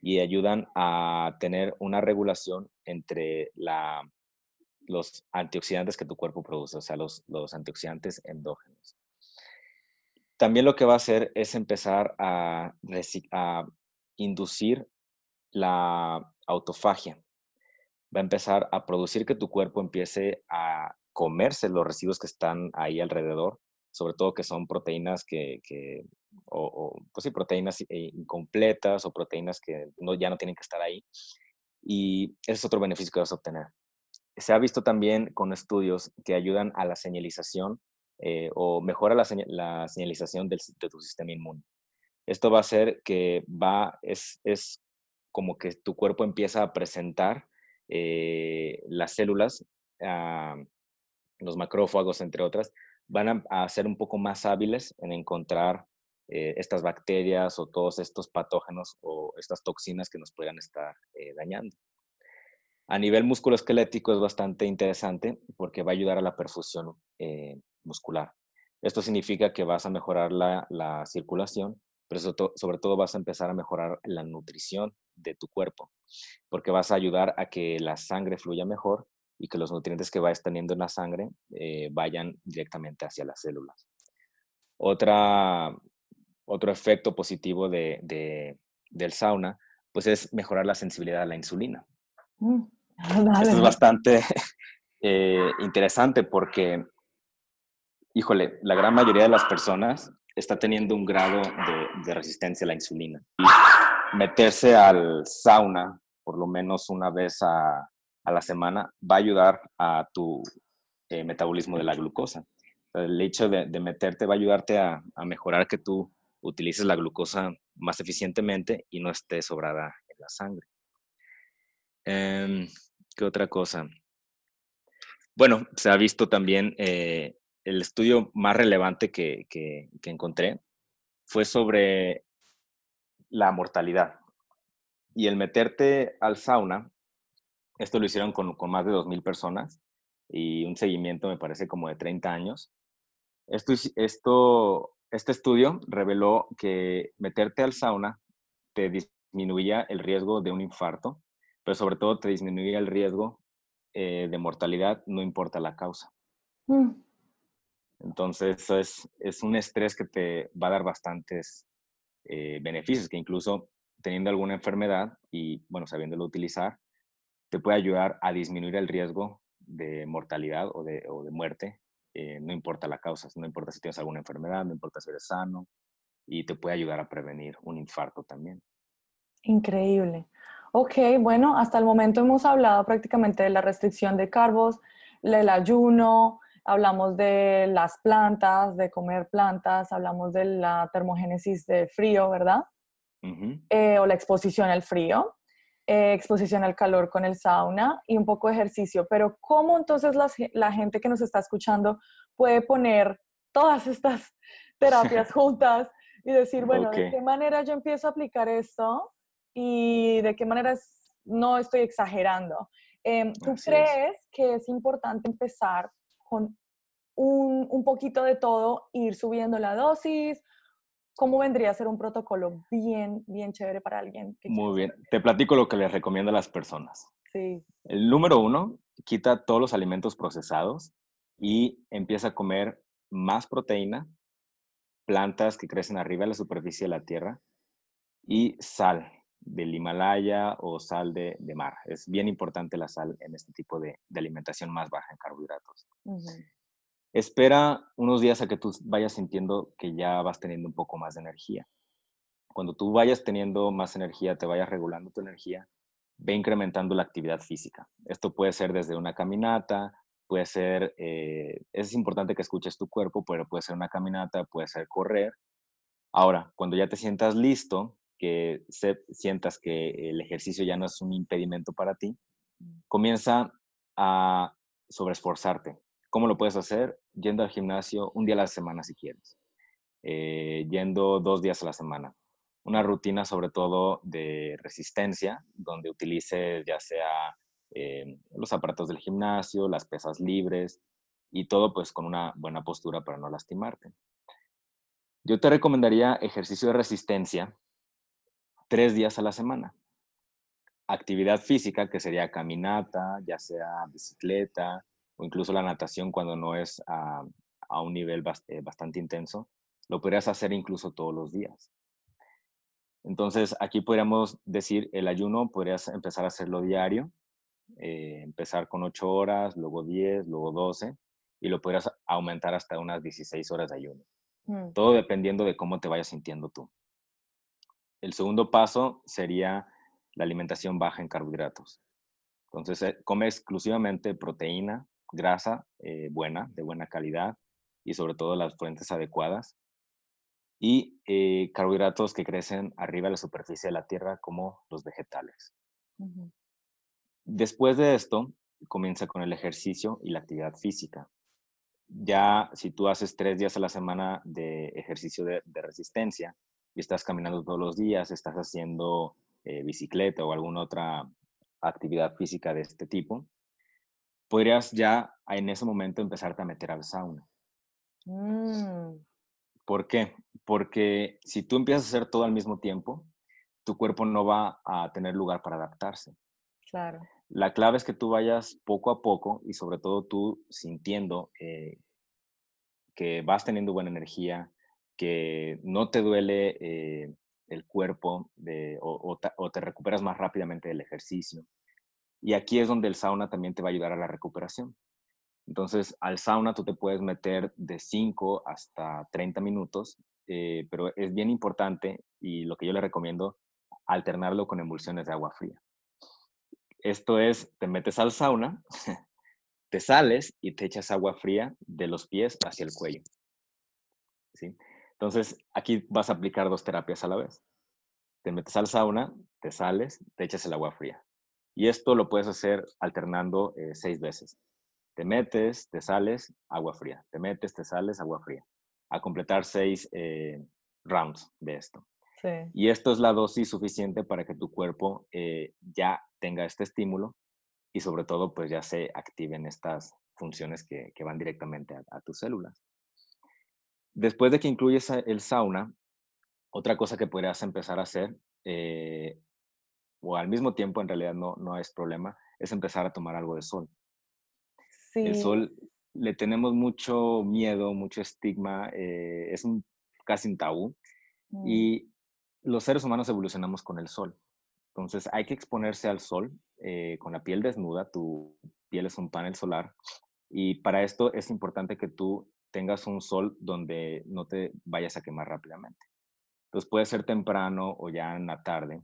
y ayudan a tener una regulación entre la, los antioxidantes que tu cuerpo produce, o sea, los, los antioxidantes endógenos. También lo que va a hacer es empezar a, a inducir la autofagia. Va a empezar a producir que tu cuerpo empiece a comerse los residuos que están ahí alrededor sobre todo que son proteínas que, o, pues sí, proteínas eh, incompletas o proteínas que no, ya no tienen que estar ahí. Y ese es otro beneficio que vas a obtener. se ha visto también con estudios que ayudan a la señalización eh, o mejora la, señalización de tu sistema inmune. Esto va a hacer que va, es, es como que tu cuerpo empieza a presentar eh, las células, ah, los macrófagos, entre otras, van a, ser un poco más hábiles en encontrar eh, estas bacterias o todos estos patógenos o estas toxinas que nos puedan estar dañando. A nivel musculoesquelético es bastante interesante porque va a ayudar a la perfusión eh, muscular. Esto significa que vas a mejorar la, circulación, pero sobre todo vas a empezar a mejorar la nutrición de tu cuerpo, porque vas a ayudar a que la sangre fluya mejor y que los nutrientes que vayas teniendo en la sangre eh, vayan directamente hacia las células. Otra, otro efecto positivo de, del sauna, pues es mejorar la sensibilidad a la insulina. Mm, Esto es bastante eh, interesante porque, híjole, la gran mayoría de las personas está teniendo un grado de, resistencia a la insulina. Y meterse al sauna por lo menos una vez a, la semana va a ayudar a tu eh, metabolismo de la glucosa. El hecho de, meterte va a ayudarte a, mejorar que tú utilices la glucosa más eficientemente y no esté sobrada en la sangre. Em, ¿Qué otra cosa? Bueno, se ha visto también eh, el estudio más relevante que, encontré fue sobre la mortalidad. Y el meterte al sauna, esto lo hicieron con, más de 2.000 personas y un seguimiento me parece como de 30 años. Esto, este estudio reveló que meterte al sauna te disminuía el riesgo de un infarto pero sobre todo te disminuye el riesgo eh, de mortalidad, no importa la causa. Mm. Entonces, eso es, un estrés que te va a dar bastantes eh, beneficios, que incluso teniendo alguna enfermedad y, bueno, sabiéndolo utilizar, te puede ayudar a disminuir el riesgo de mortalidad o de, muerte, eh, no importa la causa, no importa si tienes alguna enfermedad, no importa si eres sano, y te puede ayudar a prevenir un infarto también. Increíble. Ok, bueno, hasta el momento hemos hablado prácticamente de la restricción de carbos, del ayuno, hablamos de las plantas, de comer plantas, hablamos de la termogénesis de frío, ¿verdad? Eh, o la exposición al frío, eh, exposición al calor con el sauna y un poco de ejercicio. Pero ¿cómo entonces la, gente que nos está escuchando puede poner todas estas terapias juntas y decir, bueno, ¿de qué manera yo empiezo a aplicar esto? y de qué manera no estoy exagerando. Em, ¿Tú crees que es importante empezar con un, un, poquito de todo, ir subiendo la dosis? ¿Cómo vendría a ser un protocolo bien, bien chévere para alguien? Muy bien. Te platico lo que les recomiendo a las personas. Sí. El número uno, quita todos los alimentos procesados y empieza a comer más proteína, plantas que crecen arriba de la superficie de la tierra y sal del Himalaya o sal de, mar. Es bien importante la sal en este tipo de, alimentación más baja en carbohidratos. Espera unos días a que tú vayas sintiendo que ya vas teniendo un poco más de energía. Cuando tú vayas teniendo más energía, te vayas regulando tu energía, ve incrementando la actividad física. Esto puede ser desde una caminata, puede ser, eh, es importante que escuches tu cuerpo, pero puede ser una caminata, puede ser correr. Ahora, cuando ya te sientas listo, que sientas que el ejercicio ya no es un impedimento para ti, mm. comienza a sobreesforzarte. ¿Cómo lo puedes hacer? Yendo al gimnasio un día a la semana si quieres, eh, yendo dos días a la semana. Una rutina sobre todo de resistencia, donde utilices ya sea eh, los aparatos del gimnasio, las pesas libres y todo pues con una buena postura para no lastimarte. Yo te recomendaría ejercicio de resistencia, tres días a la semana. Actividad física, que sería caminata, ya sea bicicleta o incluso la natación cuando no es a, un nivel eh, bastante intenso, lo podrías hacer incluso todos los días. Entonces, aquí podríamos decir, el ayuno podrías empezar a hacerlo diario, eh, empezar con 8 horas, luego 10, luego 12, y lo podrías aumentar hasta unas 16 horas de ayuno. Mm. Todo dependiendo de cómo te vayas sintiendo tú. El segundo paso sería la alimentación baja en carbohidratos. Entonces, eh, come exclusivamente proteína, grasa eh, buena, de buena calidad y sobre todo las fuentes adecuadas y eh, carbohidratos que crecen arriba de la superficie de la tierra como los vegetales. Después de esto, comienza con el ejercicio y la actividad física. Ya si tú haces tres días a la semana de ejercicio de, resistencia y estás caminando todos los días, estás haciendo bicicleta o alguna otra actividad física de este tipo, podrías ya en ese momento empezarte a meter al sauna. Mm. ¿Por qué? Porque si tú empiezas a hacer todo al mismo tiempo, tu cuerpo no va a tener lugar para adaptarse. Claro. La clave es que tú vayas poco a poco y sobre todo tú sintiendo eh, que vas teniendo buena energía, que no te duele eh, el cuerpo de, o, te, recuperas más rápidamente del ejercicio. Y aquí es donde el sauna también te va a ayudar a la recuperación. Entonces, al sauna tú te puedes meter de 5 hasta 30 minutos, eh, pero es bien importante y lo que yo le recomiendo, alternarlo con emulsiones de agua fría. Esto es, te metes al sauna, te sales y te echas agua fría de los pies hacia el cuello. ¿Sí? Entonces, aquí vas a aplicar dos terapias a la vez. Te metes al sauna, te sales, te echas el agua fría. Y esto lo puedes hacer alternando eh, seis veces. Te metes, te sales, agua fría. Te metes, te sales, agua fría. A completar seis eh, rounds de esto. Y esto es la dosis suficiente para que tu cuerpo eh, ya tenga este estímulo y sobre todo pues ya se activen estas funciones que, van directamente a tus células. Después de que incluyes el sauna, otra cosa que podrías empezar a hacer, eh, o al mismo tiempo en realidad no, no es problema, es empezar a tomar algo de sol. El sol le tenemos mucho miedo, mucho estigma, eh, es un, casi un tabú. Mm. Y los seres humanos evolucionamos con el sol. Entonces hay que exponerse al sol eh, con la piel desnuda, tu piel es un panel solar. Y para esto es importante que tú tengas un sol donde no te vayas a quemar rápidamente. Entonces puede ser temprano o ya en la tarde.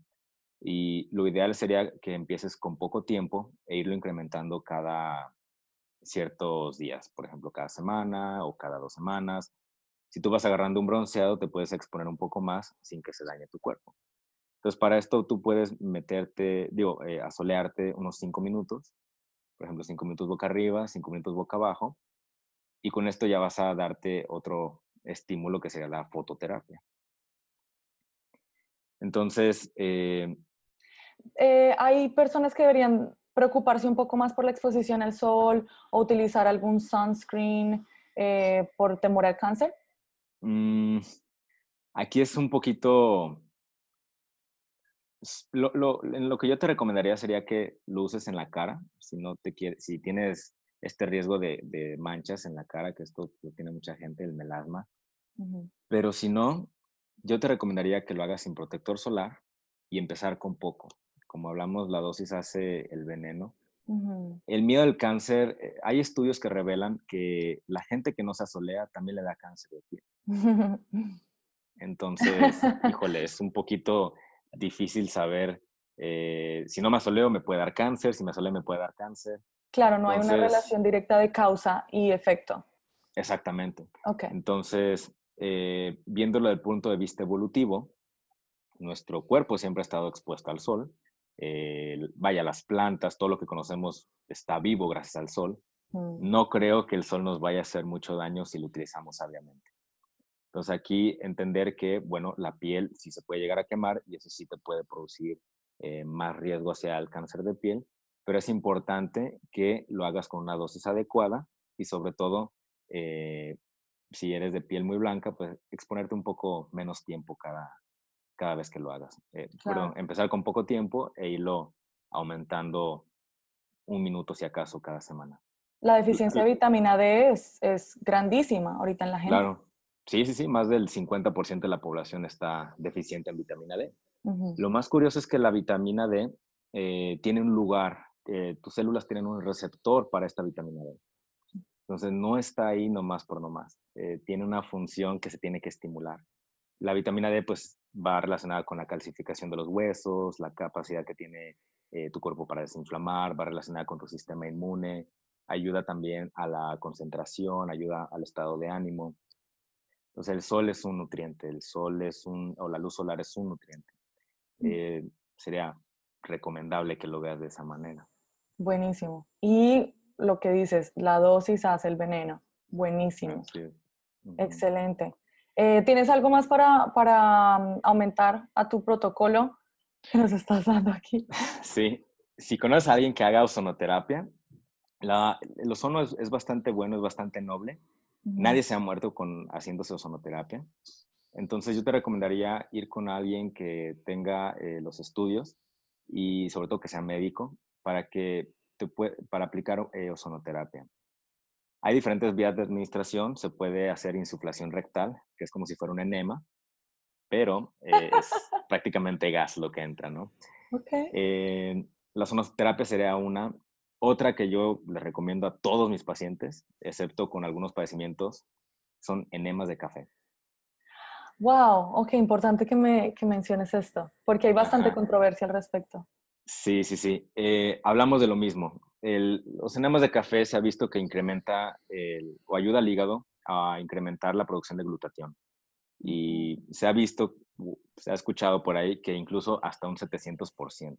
Y lo ideal sería que empieces con poco tiempo e irlo incrementando cada ciertos días, por ejemplo, cada semana o cada dos semanas. Si tú vas agarrando un bronceado, te puedes exponer un poco más sin que se dañe tu cuerpo. Entonces, para esto tú puedes meterte, digo, eh, asolearte unos cinco minutos, por ejemplo, cinco minutos boca arriba, cinco minutos boca abajo, y con esto ya vas a darte otro estímulo que sería la fototerapia. Entonces... Eh, eh, hay personas que deberían preocuparse un poco más por la exposición al sol o utilizar algún sunscreen eh, por temor al cáncer. Mm, aquí es un poquito... Lo, lo, que yo te recomendaría sería que lo uses en la cara, si no te quieres, si tienes este riesgo de, manchas en la cara, que esto lo tiene mucha gente, el melasma. Pero si no, yo te recomendaría que lo hagas sin protector solar y empezar con poco. Como hablamos, la dosis hace el veneno. El miedo al cáncer, eh, hay estudios que revelan que la gente que no se asolea también le da cáncer de piel. Entonces, híjole, es un poquito difícil saber eh, si no me asoleo me puede dar cáncer, si me asoleo me puede dar cáncer. Claro, no hay una relación directa de causa y efecto. Exactamente. Entonces, eh, viéndolo desde el punto de vista evolutivo, nuestro cuerpo siempre ha estado expuesto al sol. vaya, las plantas, todo lo que conocemos está vivo gracias al sol. Mm. No creo que el sol nos vaya a hacer mucho daño si lo utilizamos sabiamente. Entonces aquí entender que, bueno, la piel sí se puede llegar a quemar y eso sí te puede producir eh, más riesgo hacia el cáncer de piel, pero es importante que lo hagas con una dosis adecuada y sobre todo, eh, si eres de piel muy blanca, pues exponerte un poco menos tiempo cada, cada vez que lo hagas. Eh, empezar con poco tiempo e irlo aumentando un minuto si acaso cada semana. La deficiencia de vitamina D es, es grandísima ahorita en la gente. Claro, sí, sí, sí, más del 50% de la población está deficiente en vitamina D. Lo más curioso es que la vitamina D eh, tiene un lugar eh, tus células tienen un receptor para esta vitamina D. Entonces, no está ahí nomás por nomás. Eh, tiene una función que se tiene que estimular. La vitamina D, pues, va relacionada con la calcificación de los huesos, la capacidad que tiene eh, tu cuerpo para desinflamar, va relacionada con tu sistema inmune, ayuda también a la concentración, ayuda al estado de ánimo. Entonces el sol es un nutriente, el sol es un, o la luz solar es un nutriente. Mm. Eh, sería recomendable que lo veas de esa manera. Buenísimo. Y lo que dices, la dosis hace el veneno. Buenísimo. Excelente. Eh, ¿Tienes algo más para, para mm, aumentar a tu protocolo que nos estás dando aquí? Sí. Si conoces a alguien que haga ozonoterapia, la, el ozono es, bastante bueno, es bastante noble. Nadie se ha muerto con haciéndose ozonoterapia. Entonces yo te recomendaría ir con alguien que tenga eh, los estudios y sobre todo que sea médico para que te para aplicar eh, ozonoterapia. Hay diferentes vías de administración. Se puede hacer insuflación rectal, que es como si fuera un enema, pero eh, es prácticamente gas lo que entra, ¿no? Okay. la ozonoterapia sería una. Otra que yo le recomiendo a todos mis pacientes, excepto con algunos padecimientos, son enemas de café. Wow, ok, importante que, me, que menciones esto, porque hay bastante controversia al respecto. Sí, sí, sí. Eh, hablamos de lo mismo. los enemas de café se ha visto que incrementa o ayuda al hígado a incrementar la producción de glutatión. Y se ha visto, se ha escuchado por ahí que incluso hasta un 700%.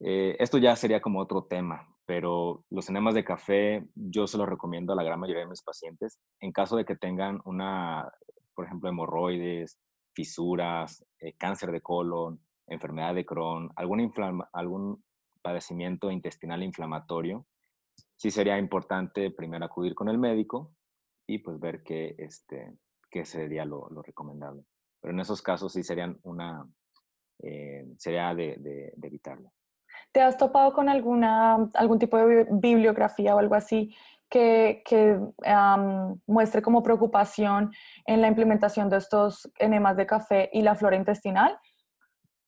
Eh, esto ya sería como otro tema, pero los enemas de café yo se los recomiendo a la gran mayoría de mis pacientes en caso de que tengan una por ejemplo, hemorroides, fisuras, eh, cáncer de colon, enfermedad de Crohn, algún, algún padecimiento intestinal inflamatorio, sí sería importante primero acudir con el médico y pues ver qué, este, qué sería lo, lo recomendable. Pero en esos casos sí serían una, eh, sería de, de, de, evitarlo. ¿Te has topado con alguna, algún tipo de bibliografía o algo así que, muestre como preocupación en la implementación de estos enemas de café y la flora intestinal?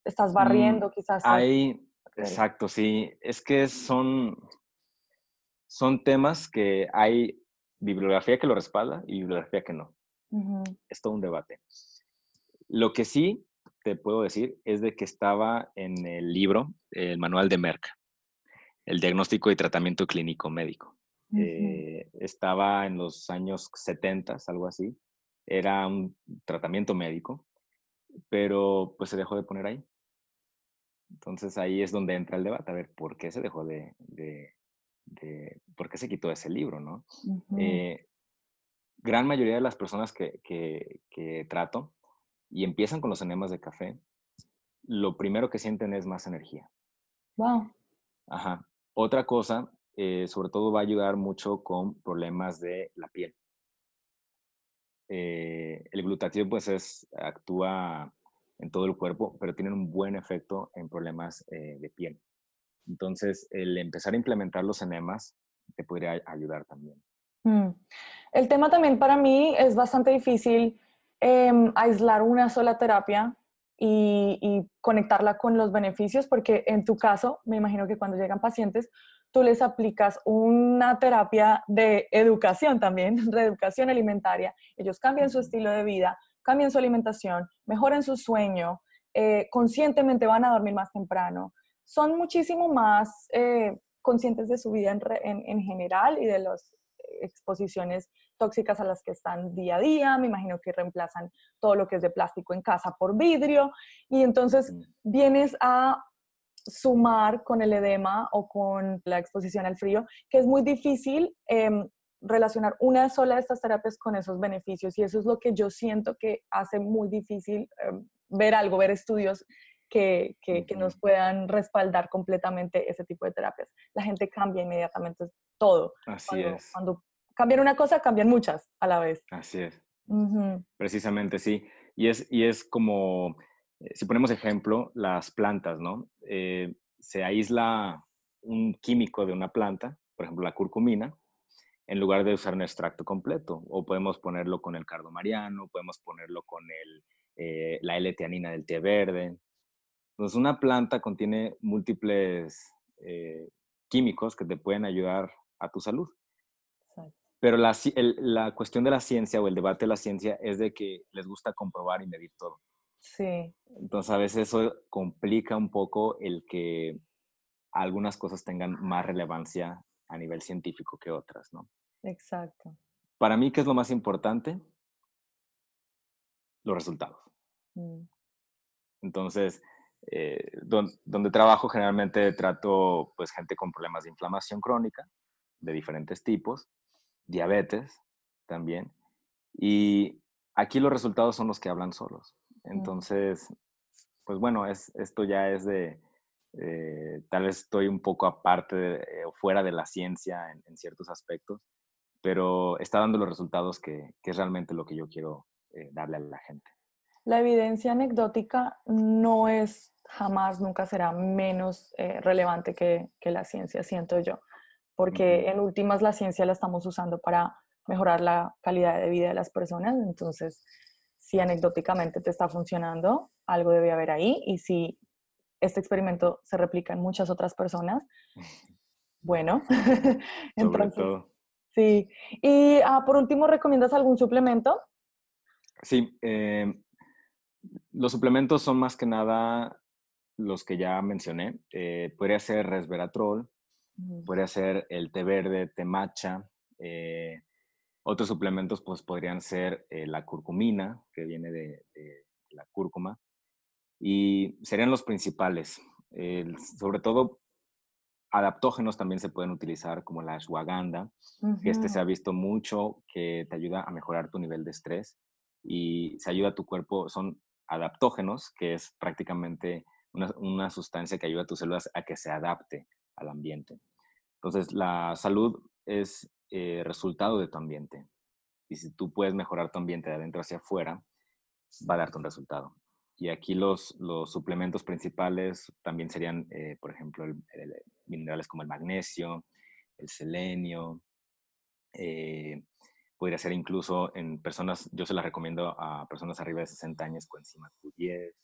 ¿Estás mm, barriendo quizás? Hay, exacto, sí. Es que son, son temas que hay bibliografía que lo respalda y bibliografía que no. Es todo un debate. Lo que sí te puedo decir es de que estaba en el libro, el manual de Merck, el diagnóstico y tratamiento clínico médico. Eh, estaba en los años 70, algo así. Era un tratamiento médico, pero pues se dejó de poner ahí. Entonces ahí es donde entra el debate, a ver, ¿por qué se dejó de, de, por qué se quitó ese libro, no? Eh, gran mayoría de las personas que, que, que, trato y empiezan con los enemas de café, lo primero que sienten es más energía. Wow. Ajá. Otra cosa eh, sobre todo va a ayudar mucho con problemas de la piel. Eh, el glutatión pues es, actúa en todo el cuerpo, pero tiene un buen efecto en problemas eh, de piel. Entonces, el empezar a implementar los enemas te podría ayudar también. Mm. El tema también para mí es bastante difícil em, aislar una sola terapia y, y, conectarla con los beneficios, porque en tu caso, me imagino que cuando llegan pacientes, tú les aplicas una terapia de educación también, reeducación alimentaria. Ellos cambian su estilo de vida, cambian su alimentación, mejoran su sueño, eh, conscientemente van a dormir más temprano. Son muchísimo más eh, conscientes de su vida en, en, general y de las exposiciones tóxicas a las que están día a día. Me imagino que reemplazan todo lo que es de plástico en casa por vidrio. Y entonces vienes a sumar con el edema o con la exposición al frío, que es muy difícil em, relacionar una sola de estas terapias con esos beneficios. Y eso es lo que yo siento que hace muy difícil em, ver algo, ver estudios que, que, nos puedan respaldar completamente ese tipo de terapias. La gente cambia inmediatamente todo. Así cuando, es. Cuando cambian una cosa, cambian muchas a la vez. Así es. Precisamente, sí. Y es, y es como eh, si ponemos ejemplo, las plantas, ¿no? Eh, se aísla un químico de una planta, por ejemplo la curcumina, en lugar de usar un extracto completo. O podemos ponerlo con el cardomariano, podemos ponerlo con el, eh, la L-teanina del té verde. Entonces, una planta contiene múltiples químicos que te pueden ayudar a tu salud. Pero la, la, cuestión de la ciencia o el debate de la ciencia es de que les gusta comprobar y medir todo. Sí. Entonces a veces eso complica un poco el que algunas cosas tengan más relevancia a nivel científico que otras, ¿no? Exacto. Para mí, ¿qué es lo más importante? Los resultados. Mm. Entonces, eh, donde trabajo generalmente trato pues gente con problemas de inflamación crónica de diferentes tipos, diabetes también, y aquí los resultados son los que hablan solos. Entonces, pues bueno, es, esto ya es de, eh, tal vez estoy un poco aparte eh, o fuera de la ciencia en, ciertos aspectos, pero está dando los resultados que, es realmente lo que yo quiero darle a la gente. La evidencia anecdótica no es jamás, nunca será menos eh, relevante que, la ciencia, siento yo, porque en últimas la ciencia la estamos usando para mejorar la calidad de vida de las personas, entonces si anecdóticamente te está funcionando, algo debe haber ahí y si este experimento se replica en muchas otras personas, bueno, entonces... Sí. Y ah, por último, ¿recomiendas algún suplemento? Sí, eh, los suplementos son más que nada los que ya mencioné. Eh, podría ser resveratrol, podría ser el té verde, té matcha. Eh, otros suplementos pues podrían ser eh, la curcumina, que viene de, la cúrcuma. Y serían los principales. sobre todo, adaptógenos también se pueden utilizar como la ashwagandha, que este se ha visto mucho, que te ayuda a mejorar tu nivel de estrés y se ayuda a tu cuerpo, son adaptógenos, que es prácticamente una, sustancia que ayuda a tus células a que se adapte al ambiente. Entonces, la salud es eh, resultado de tu ambiente. Y si tú puedes mejorar tu ambiente de adentro hacia afuera, va a darte un resultado. Y aquí los, los suplementos principales también serían, eh, por ejemplo, minerales como el magnesio, el selenio. Eh, podría ser incluso en personas, yo se las recomiendo a personas arriba de 60 años, coenzima Q10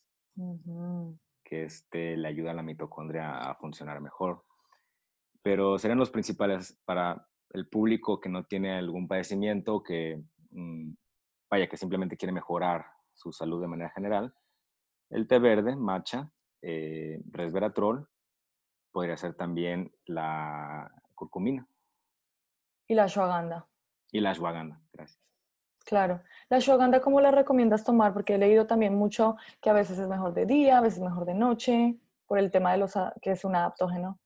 que este, le ayuda a la mitocondria a funcionar mejor. Pero serían los principales para el público que no tiene algún padecimiento, que mm, vaya, que simplemente quiere mejorar su salud de manera general. El té verde, matcha, eh, resveratrol, podría ser también la curcumina. Y la ashwagandha. Y la ashwagandha, gracias. Claro. La ashwagandha, ¿cómo la recomiendas tomar? Porque he leído también mucho que a veces es mejor de día, a veces es mejor de noche, por el tema de los que es un adaptógeno.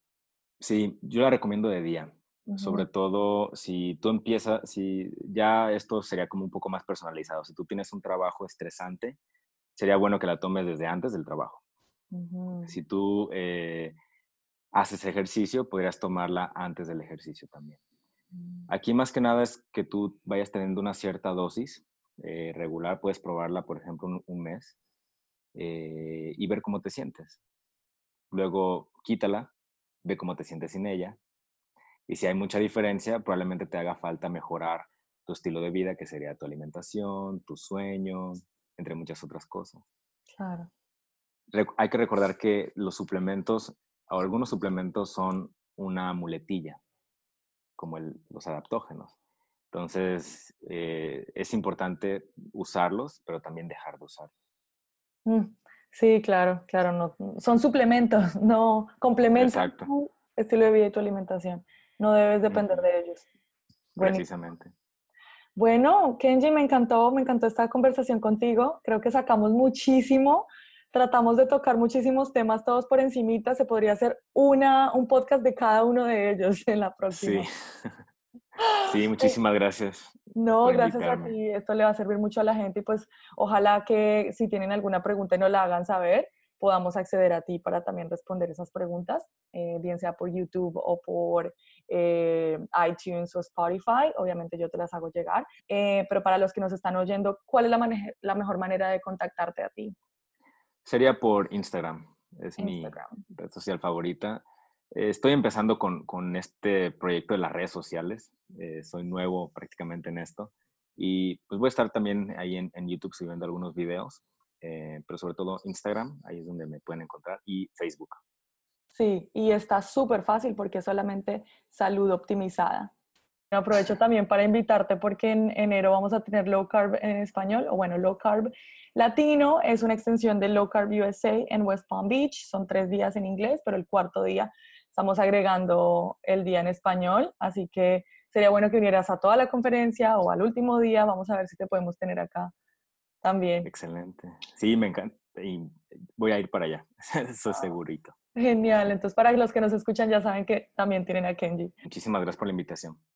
Sí, yo la recomiendo de día. Sobre todo si tú empiezas, si ya esto sería como un poco más personalizado. Si tú tienes un trabajo estresante, sería bueno que la tomes desde antes del trabajo. Si tú eh, haces ejercicio, podrías tomarla antes del ejercicio también. Mm. Aquí más que nada es que tú vayas teniendo una cierta dosis eh, regular, puedes probarla, por ejemplo, un, mes eh, y ver cómo te sientes. Luego quítala, ve cómo te sientes sin ella. Y si hay mucha diferencia, probablemente te haga falta mejorar tu estilo de vida, que sería tu alimentación, tu sueño, entre muchas otras cosas. Claro. hay que recordar que los suplementos, o algunos suplementos son una muletilla como los adaptógenos. Entonces, eh, es importante usarlos, pero también dejar de usarlos. Mm, sí, claro, claro, no, son suplementos, no complementan tu estilo de vida y tu alimentación. No debes depender de ellos. Precisamente. Bueno, Kenji, me encantó, me encantó esta conversación contigo. Creo que sacamos muchísimo tratamos de tocar muchísimos temas todos por encimita. Se podría hacer una, un podcast de cada uno de ellos en la próxima. Sí, sí muchísimas gracias. No, gracias a ti. Esto le va a servir mucho a la gente y pues ojalá que si tienen alguna pregunta y no la hagan saber, podamos acceder a ti para también responder esas preguntas, eh, bien sea por YouTube o por eh, iTunes o Spotify. Obviamente yo te las hago llegar. Eh, pero para los que nos están oyendo, ¿cuál es la, la mejor manera de contactarte a ti? Sería por Instagram. Es mi red social favorita. Estoy empezando con, con, este proyecto de las redes sociales. Eh, soy nuevo prácticamente en esto. Y pues voy a estar también ahí en, en YouTube subiendo algunos videos. Eh, pero sobre todo Instagram, ahí es donde me pueden encontrar. Y Facebook. Sí, y está súper fácil porque es solamente salud optimizada. Aprovecho también para invitarte porque en enero vamos a tener Low Carb en español, o bueno, Low Carb Latino. Es una extensión de Low Carb USA en West Palm Beach. Son tres días en inglés, pero el cuarto día estamos agregando el día en español. Así que sería bueno que vinieras a toda la conferencia o al último día. Vamos a ver si te podemos tener acá también. Excelente. Sí, me encanta. Y voy a ir para allá, eso es segurito. Genial. Entonces, para los que nos escuchan ya saben que también tienen a Kenji. Muchísimas gracias por la invitación.